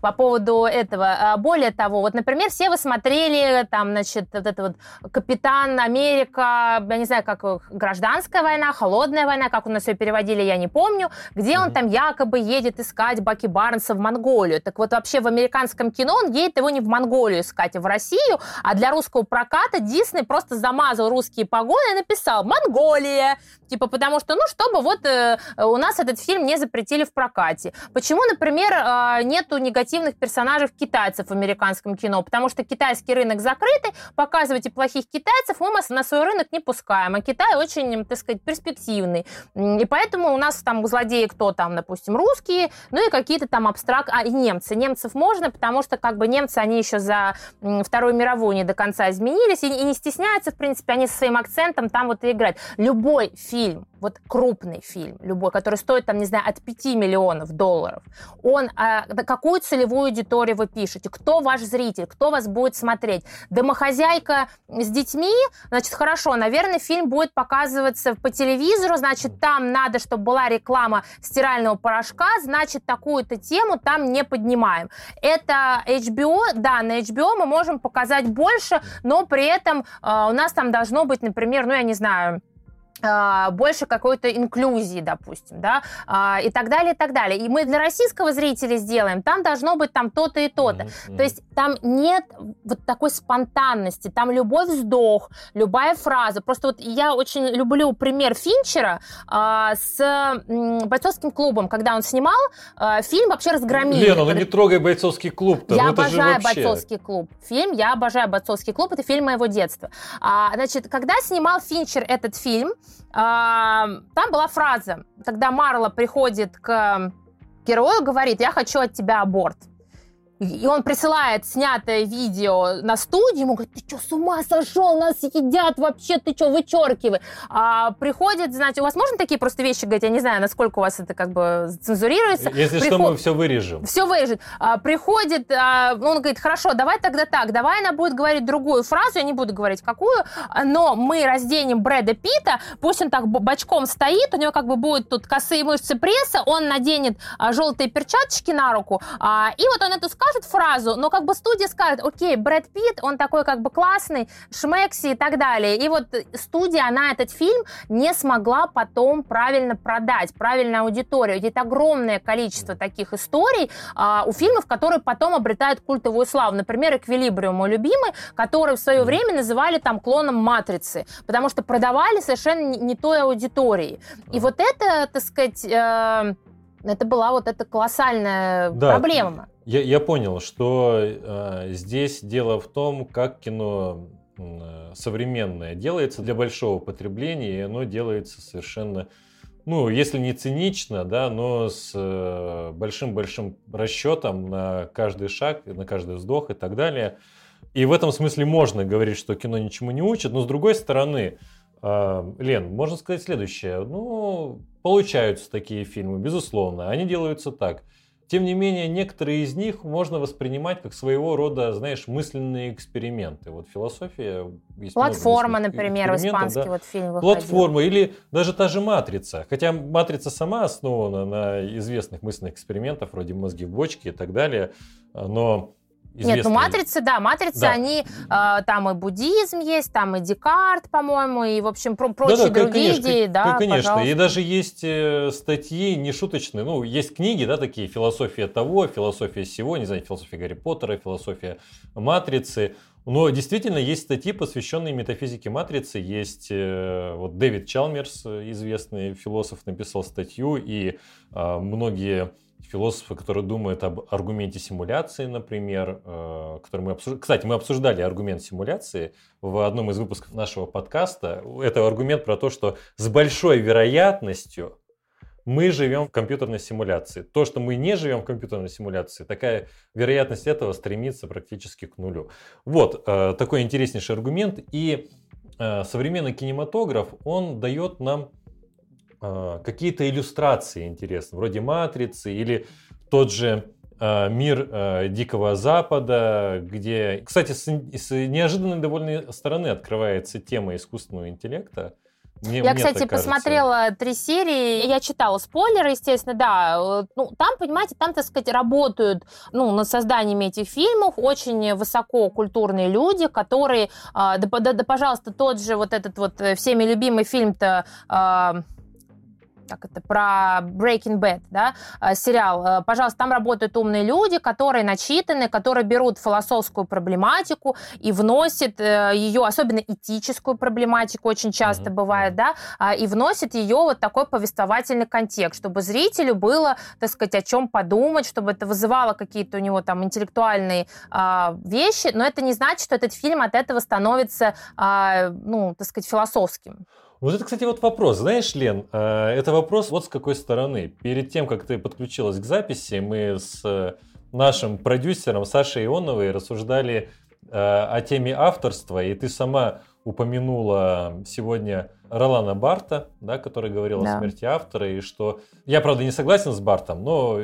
S3: по поводу этого. Более того, вот, например, все вы смотрели, там, значит, вот это вот Капитан Америка, я не знаю, как гражданская война, холодная война, как у нас ее переводили, я не помню, где mm-hmm. он там якобы едет искать Баки Барнса в Монголию. Так вот, вообще в американском кино он едет его не в Монголию искать, а в Россию, а для русского проката Дисней просто замазал русские погоны и написал «Монголия». Типа, потому что, ну, чтобы вот э, у нас этот фильм не запретили в прокате. Почему, например, э, нету негативных персонажей китайцев в американском кино? Потому что китайский рынок закрытый, показывайте плохих китайцев, мы на свой рынок не пускаем. А Китай очень, так сказать, перспективный. И поэтому у нас там злодеи кто там, допустим, русские, русские, ну и какие-то там абстракт... А, и немцы. Немцев можно, потому что как бы немцы, они еще за Вторую мировую не до конца изменились и, и не стесняются, в принципе, они со своим акцентом там вот и играют. Любой фильм вот крупный фильм, любой, который стоит, там, не знаю, от 5 миллионов долларов, он, а, какую целевую аудиторию вы пишете, кто ваш зритель, кто вас будет смотреть. Домохозяйка с детьми, значит, хорошо, наверное, фильм будет показываться по телевизору, значит, там надо, чтобы была реклама стирального порошка, значит, такую-то тему там не поднимаем. Это HBO, да, на HBO мы можем показать больше, но при этом э, у нас там должно быть, например, ну, я не знаю, больше какой-то инклюзии, допустим, да, а, и так далее, и так далее. И мы для российского зрителя сделаем, там должно быть там то-то и то-то. Mm-hmm. То есть там нет вот такой спонтанности, там любой вздох, любая фраза. Просто вот я очень люблю пример Финчера а, с м, бойцовским клубом, когда он снимал а, фильм, вообще разгромили.
S2: Лена, ну не трогай бойцовский клуб-то.
S3: Я
S2: ну,
S3: обожаю
S2: вообще...
S3: бойцовский клуб. Фильм, я обожаю бойцовский клуб, это фильм моего детства. А, значит, когда снимал Финчер этот фильм, там была фраза, когда Марла приходит к герою, говорит, я хочу от тебя аборт. И он присылает снятое видео на студию, ему говорит, ты что, с ума сошел, нас едят вообще, ты что, вычеркивай. А, приходит, знаете, у вас можно такие просто вещи говорить, я не знаю, насколько у вас это как бы цензурируется.
S2: Если Приход... что, мы все вырежем.
S3: Все вырежет. А, приходит, а, он говорит, хорошо, давай тогда так, давай она будет говорить другую фразу, я не буду говорить какую, но мы разденем Брэда Питта, пусть он так бочком стоит, у него как бы будут тут косые мышцы пресса, он наденет а, желтые перчаточки на руку, а, и вот он эту скажет, скажет фразу, но как бы студия скажет, окей, Брэд Питт, он такой как бы классный, шмекси и так далее. И вот студия, она этот фильм не смогла потом правильно продать, правильно аудиторию. Есть огромное количество таких историй а, у фильмов, которые потом обретают культовую славу. Например, «Эквилибриум», мой любимый, который в свое время называли там клоном «Матрицы», потому что продавали совершенно не, не той аудитории. И вот это, так сказать, э, это была вот эта колоссальная да, проблема.
S2: Я, я понял, что э, здесь дело в том, как кино э, современное делается для большого потребления, и оно делается совершенно, ну, если не цинично, да, но с э, большим-большим расчетом на каждый шаг, на каждый вздох и так далее. И в этом смысле можно говорить, что кино ничему не учит, но с другой стороны, э, Лен, можно сказать следующее. Ну, получаются такие фильмы, безусловно. Они делаются так – тем не менее, некоторые из них можно воспринимать как своего рода, знаешь, мысленные эксперименты. Вот философия...
S3: Есть Платформа, например, испанский да. вот фильм выходил.
S2: Платформа или даже та же «Матрица». Хотя «Матрица» сама основана на известных мысленных экспериментах, вроде «Мозги в бочке» и так далее. Но.
S3: Нет, ну матрицы, да, матрицы, да. они, э, там и буддизм есть, там и Декарт, по-моему, и, в общем, про прочие да, да, другие конечно, идеи, да,
S2: Конечно, пожалуйста. и даже есть э, статьи нешуточные, ну, есть книги, да, такие, философия того, философия всего, не знаю, философия Гарри Поттера, философия матрицы, но действительно есть статьи, посвященные метафизике матрицы. Есть э, вот Дэвид Чалмерс, известный философ, написал статью, и э, многие философы, которые думают об аргументе симуляции, например, э, который мы обсуждали. Кстати, мы обсуждали аргумент симуляции в одном из выпусков нашего подкаста. Это аргумент про то, что с большой вероятностью мы живем в компьютерной симуляции. То, что мы не живем в компьютерной симуляции, такая вероятность этого стремится практически к нулю. Вот э, такой интереснейший аргумент. И э, современный кинематограф, он дает нам а, какие-то иллюстрации интересные, вроде «Матрицы» или тот же а, мир а, Дикого Запада, где, кстати, с, с неожиданной довольно стороны открывается тема искусственного интеллекта.
S3: Мне, я, мне кстати, посмотрела три серии, я читала спойлеры, естественно, да. Ну, там, понимаете, там, так сказать, работают ну, над созданиями этих фильмов очень высококультурные люди, которые, да, да, да, пожалуйста, тот же вот этот вот э, всеми любимый фильм-то как это, про Breaking Bad, да, э, сериал. Э, пожалуйста, там работают умные люди, которые начитаны, которые берут философскую проблематику и вносят э, ее, особенно этическую проблематику, очень часто mm-hmm. бывает, да, а, и вносят ее вот такой повествовательный контекст, чтобы зрителю было, так сказать, о чем подумать, чтобы это вызывало какие-то у него там интеллектуальные а, вещи, но это не значит, что этот фильм от этого становится, а, ну, так сказать, философским.
S2: Вот это, кстати, вот вопрос. Знаешь, Лен, э, это вопрос вот с какой стороны. Перед тем, как ты подключилась к записи, мы с нашим продюсером Сашей Ионовой рассуждали о теме авторства, и ты сама упомянула сегодня Ролана Барта, да, который говорил да. о смерти автора, и что... Я, правда, не согласен с Бартом, но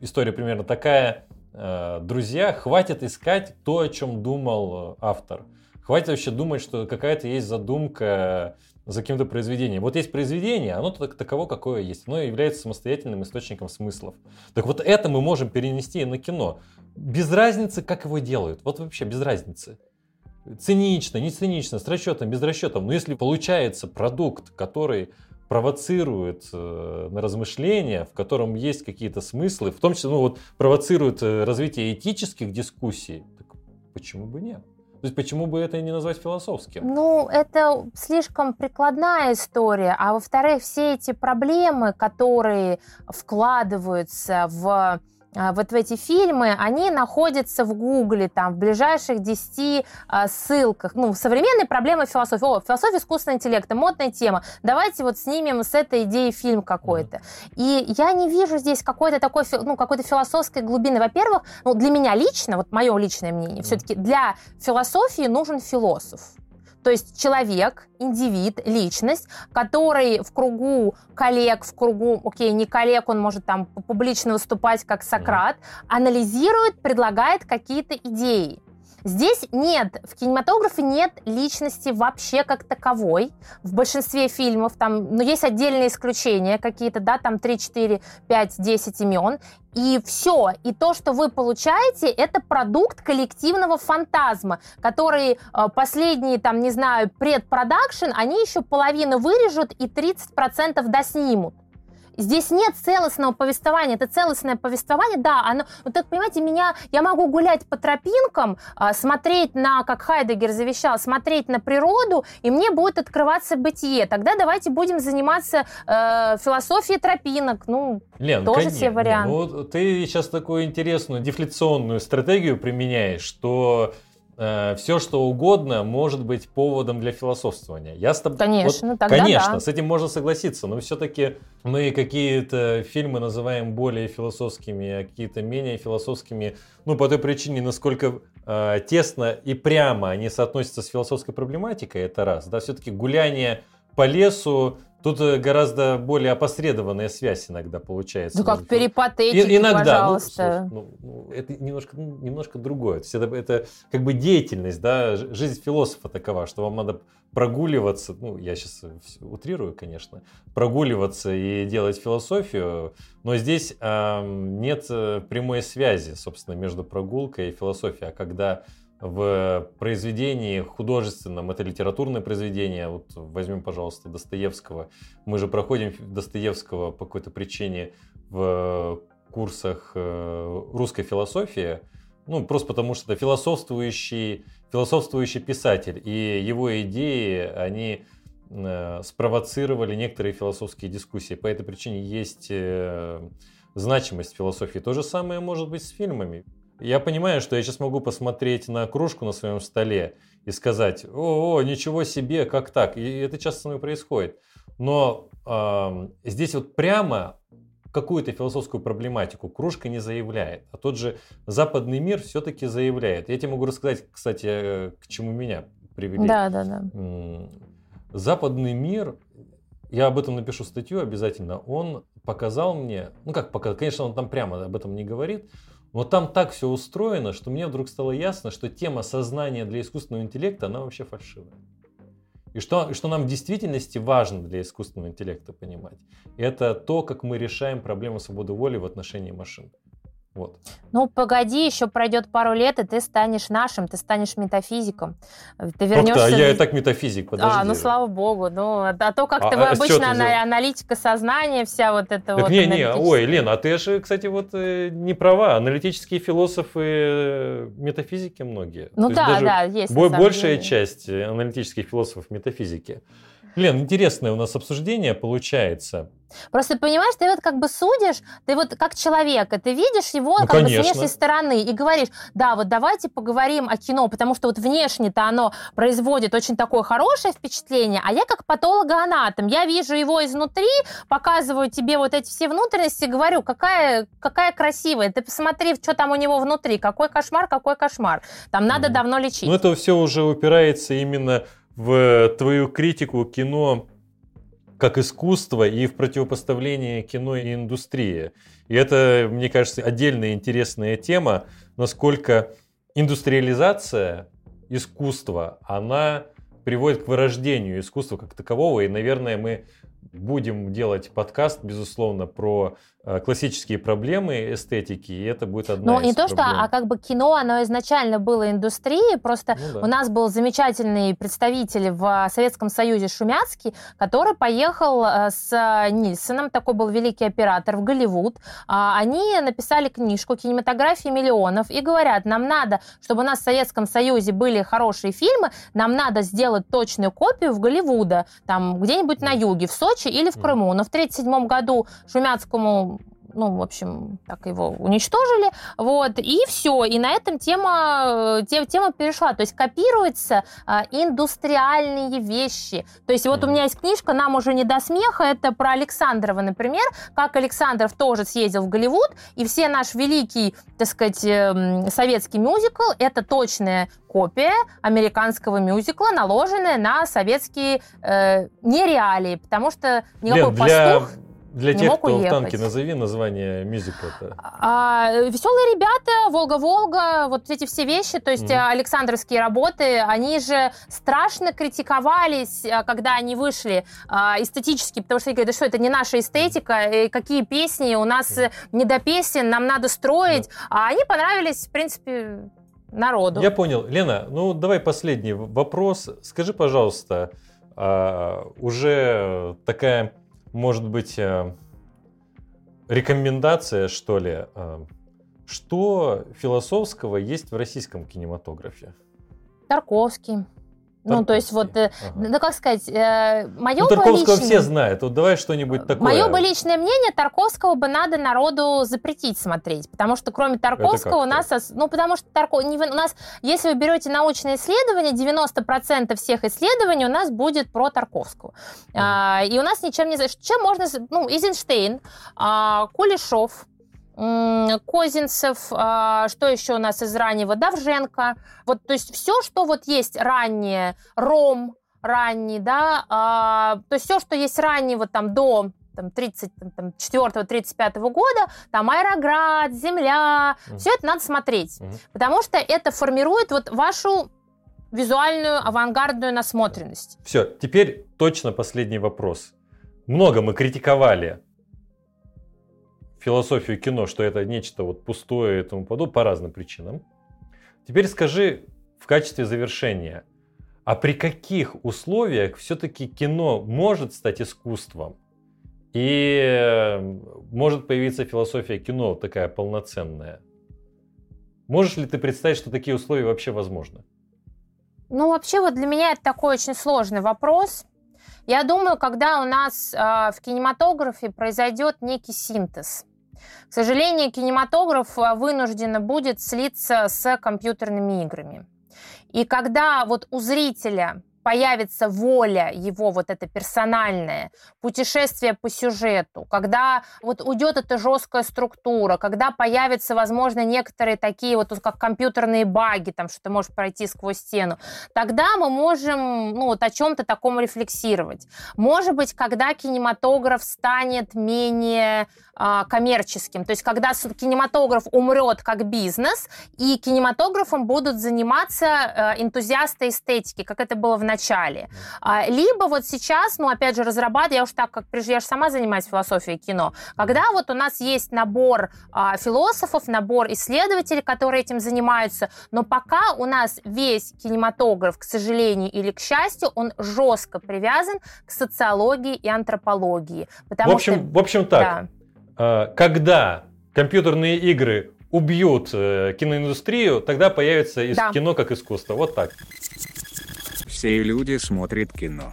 S2: история примерно такая. Э, друзья, хватит искать то, о чем думал автор. Хватит вообще думать, что какая-то есть задумка за каким-то произведением. Вот есть произведение, оно так, таково, какое есть. Оно является самостоятельным источником смыслов. Так вот это мы можем перенести на кино. Без разницы, как его делают. Вот вообще без разницы цинично, не цинично, с расчетом, без расчетов. Но если получается продукт, который провоцирует э, на размышления, в котором есть какие-то смыслы, в том числе ну, вот, провоцирует э, развитие этических дискуссий, так почему бы нет? То есть почему бы это не назвать философским?
S3: Ну, это слишком прикладная история. А во-вторых, все эти проблемы, которые вкладываются в вот в эти фильмы, они находятся в Гугле, там, в ближайших 10 а, ссылках. Ну, современные проблемы философии. О, философия искусственного интеллекта, модная тема. Давайте вот снимем с этой идеей фильм какой-то. И я не вижу здесь какой-то такой, ну, какой-то философской глубины. Во-первых, ну, для меня лично, вот мое личное мнение, все-таки для философии нужен философ. То есть человек, индивид, личность, который в кругу коллег, в кругу, окей, не коллег, он может там публично выступать как Сократ, анализирует, предлагает какие-то идеи. Здесь нет, в кинематографе нет личности вообще как таковой. В большинстве фильмов там, ну, есть отдельные исключения какие-то, да, там 3, 4, 5, 10 имен. И все. И то, что вы получаете, это продукт коллективного фантазма, который э, последние, там, не знаю, предпродакшн, они еще половину вырежут и 30% доснимут. Здесь нет целостного повествования. Это целостное повествование, да, оно, вот так, понимаете, меня, я могу гулять по тропинкам, а, смотреть на, как Хайдегер завещал, смотреть на природу, и мне будет открываться бытие. Тогда давайте будем заниматься э, философией тропинок. Ну,
S2: Лен,
S3: тоже
S2: конечно.
S3: все варианты.
S2: Ну, ты сейчас такую интересную дефляционную стратегию применяешь, что все, что угодно может быть поводом для философствования. Я с тобой,
S3: конечно,
S2: вот,
S3: тогда
S2: конечно,
S3: да.
S2: с этим можно согласиться, но все-таки мы какие-то фильмы называем более философскими, а какие-то менее философскими, ну, по той причине, насколько э, тесно и прямо они соотносятся с философской проблематикой, это раз. Да, все-таки гуляние по лесу Тут э, гораздо более опосредованная связь иногда получается.
S3: Ну как перипатетики, И, иногда, ну, пожалуйста.
S2: Ну, ну, это немножко, ну, немножко другое. То есть это, это как бы деятельность, да, жизнь философа такова, что вам надо прогуливаться, ну я сейчас утрирую, конечно, прогуливаться и делать философию, но здесь э, нет прямой связи, собственно, между прогулкой и философией, а когда в произведении художественном, это литературное произведение, вот возьмем, пожалуйста, Достоевского. Мы же проходим Достоевского по какой-то причине в курсах э, русской философии, ну, просто потому что это философствующий, философствующий писатель, и его идеи, они э, спровоцировали некоторые философские дискуссии. По этой причине есть э, значимость философии. То же самое может быть с фильмами. Я понимаю, что я сейчас могу посмотреть на кружку на своем столе и сказать, о, о ничего себе, как так? И это часто со мной происходит. Но э, здесь вот прямо какую-то философскую проблематику кружка не заявляет, а тот же западный мир все-таки заявляет. Я тебе могу рассказать, кстати, э, к чему меня привели.
S3: Да, да, да.
S2: Западный мир, я об этом напишу статью обязательно, он показал мне, ну как показал, конечно, он там прямо об этом не говорит, но там так все устроено, что мне вдруг стало ясно, что тема сознания для искусственного интеллекта, она вообще фальшивая. И что, что нам в действительности важно для искусственного интеллекта понимать, это то, как мы решаем проблему свободы воли в отношении машин. Вот.
S3: Ну, погоди, еще пройдет пару лет, и ты станешь нашим, ты станешь метафизиком. Ты вернешься...
S2: А я и так метафизик, подожди.
S3: А, ну слава богу. Ну, а то, как а, ты а обычно ты аналитика сознания, вся вот эта
S2: так
S3: вот...
S2: Не, не, ой, Лена, а ты же, кстати, вот э, не права. Аналитические философы э, метафизики многие.
S3: Ну да, да, есть.
S2: Большая часть аналитических философов метафизики. Лен, интересное у нас обсуждение получается.
S3: Просто понимаешь, ты вот как бы судишь, ты вот как человека, ты видишь его
S2: Ну,
S3: как бы
S2: конечно.
S3: с внешней стороны и говоришь, да, вот давайте поговорим о кино, потому что вот внешне-то оно производит очень такое хорошее впечатление, а я как патологоанатом, я вижу его изнутри, показываю тебе вот эти все внутренности, говорю, какая, какая красивая, ты посмотри, что там у него внутри, какой кошмар, какой кошмар, там надо
S2: Мгм.
S3: давно лечить.
S2: Ну, это все уже упирается именно в твою критику кино как искусство и в противопоставление кино и индустрии. И это, мне кажется, отдельная интересная тема, насколько индустриализация искусства, она приводит к вырождению искусства как такового. И, наверное, мы будем делать подкаст, безусловно, про классические проблемы эстетики, и это будет одна
S3: Ну,
S2: из
S3: не то, что,
S2: проблем.
S3: а как бы кино, оно изначально было индустрией, просто
S2: Ну да.
S3: у нас был замечательный представитель в Советском Союзе Шумяцкий, который поехал э, с Нильсоном, такой был великий оператор, в Голливуд. А, Они написали книжку «Кинематография миллионов» и говорят, нам надо, чтобы у нас в Советском Союзе были хорошие фильмы, нам надо сделать точную копию в Голливуда, там где-нибудь на юге, в Сочи или в. Крыму. Но в 1937 году Шумяцкому ну, в общем, так его уничтожили, вот, и все, и на этом тема, э, те- тема перешла, то есть копируются а, индустриальные вещи, то есть вот у меня есть книжка «Нам уже не до смеха», это про Александрова, например, как Александров тоже съездил в Голливуд, и все наш великий, так сказать, эм, советский мюзикл – это точная копия американского мюзикла, наложенная на советские э, нереалии, потому что никакой
S2: Лен,
S3: пастух
S2: для
S3: не
S2: тех,
S3: мог
S2: кто в
S3: уехать.
S2: танке, назови название мюзикла-то.
S3: веселые ребята, Волга-Волга, вот эти все вещи, то есть
S2: Мгм.
S3: э, Александровские работы, они же страшно критиковались, э, когда они вышли а, эстетически, потому что они говорят, да что это не наша эстетика, э, какие песни, у нас э, не до песен, нам надо строить, а они понравились, в принципе, народу.
S2: Я понял. Лена, ну давай последний в- вопрос. Скажи, пожалуйста, а, уже такая, может быть, а, рекомендация, что ли, а, что философского есть в российском кинематографе?
S3: Тарковский. Ну, то есть вот, э,
S2: Ага.
S3: ну, как сказать, э, мое
S2: Ну, Тарковского
S3: личное-
S2: все знают. Вот давай что-нибудь такое.
S3: Мое бы личное мнение, Тарковского бы надо народу запретить смотреть, потому что кроме Тарковского у нас, ну потому что Тарко- не вы- у нас, если вы берете научные исследования, 90% всех исследований у нас будет про Тарковского. А, и у нас ничем не... Чем можно... Ну, Эйзенштейн, а, Кулешов, Козинцев, а, что еще у нас из раннего? Давженко. Вот, то есть все, что вот есть раннее, Ром ранний, да, а, то есть все, что есть раннего там до там, 34-35 года, там Аэроград, Земля,
S2: Мгм.
S3: все это надо смотреть,
S2: Мгм.
S3: потому что это формирует вот вашу визуальную авангардную насмотренность.
S2: Все, теперь точно последний вопрос. Много мы критиковали философию кино, что это нечто вот пустое и тому подобное по разным причинам. Теперь скажи в качестве завершения, а при каких условиях все-таки кино может стать искусством? И э, может появиться философия кино такая полноценная? Можешь ли ты представить, что такие условия вообще возможны?
S3: Ну, вообще, вот для меня это такой очень сложный вопрос. Я думаю, когда у нас э, в кинематографе произойдет некий синтез. К сожалению, кинематограф э, вынужден будет слиться с компьютерными играми. И когда вот у зрителя появится воля его вот это персональное, путешествие по сюжету, когда вот уйдет эта жесткая структура, когда появятся, возможно, некоторые такие вот как компьютерные баги, там, что ты можешь пройти сквозь стену, тогда мы можем ну, вот о чем-то таком рефлексировать. Может быть, когда кинематограф станет менее коммерческим, то есть когда кинематограф умрет как бизнес, и кинематографом будут заниматься э, энтузиасты эстетики, как это было в начале. А, Либо вот сейчас, ну, опять же, разрабатывать, я уж так как, прежде- я же сама занимаюсь философией кино, когда вот у нас есть набор а, философов, набор исследователей, которые этим занимаются, но пока у нас весь кинематограф, к сожалению или к счастью, он жестко привязан к социологии и антропологии. Потому
S2: В общем,
S3: что,
S2: в общем так,
S3: да.
S2: А, когда компьютерные игры убьют э, киноиндустрию, тогда появится из
S3: Да.
S2: кино как искусство. Вот так.
S4: Все люди смотрят кино.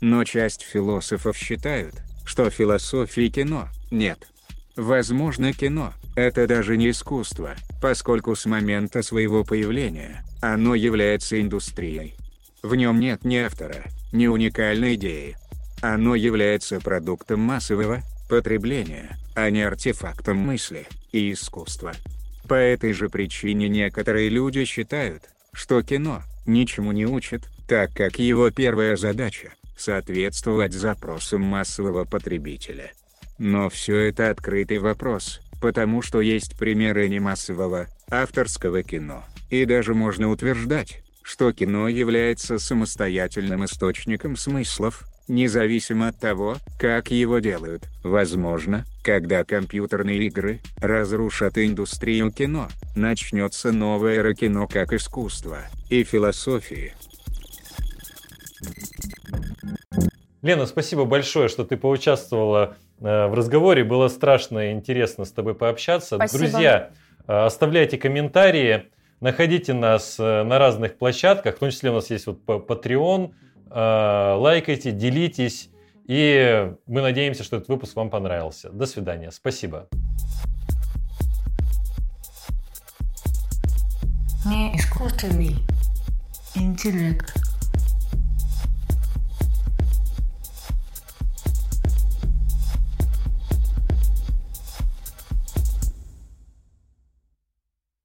S4: Но часть философов считают, что философия кино – нет. Возможно кино – это даже не искусство, поскольку с момента своего появления, оно является индустрией. В нем нет ни автора, ни уникальной идеи. Оно является продуктом массового потребления, а не артефактом мысли и искусства. По этой же причине некоторые люди считают, что кино ничему не учит, так как его первая задача – соответствовать запросам массового потребителя. Но все это открытый вопрос, потому что есть примеры не массового, авторского кино, и даже можно утверждать, что кино является самостоятельным источником смыслов, независимо от того, как его делают. Возможно, когда компьютерные игры разрушат индустрию кино, начнется новая эра кино как искусства и философии.
S2: Лена, спасибо большое, что ты поучаствовала э, в разговоре. Было страшно интересно с тобой пообщаться.
S3: Спасибо.
S2: Друзья, э, оставляйте комментарии, находите нас э, на разных площадках, в том числе у нас есть вот Patreon. Лайкайте, делитесь. И мы надеемся, что этот выпуск вам понравился. До свидания. Спасибо.
S1: Не искусственный интеллект.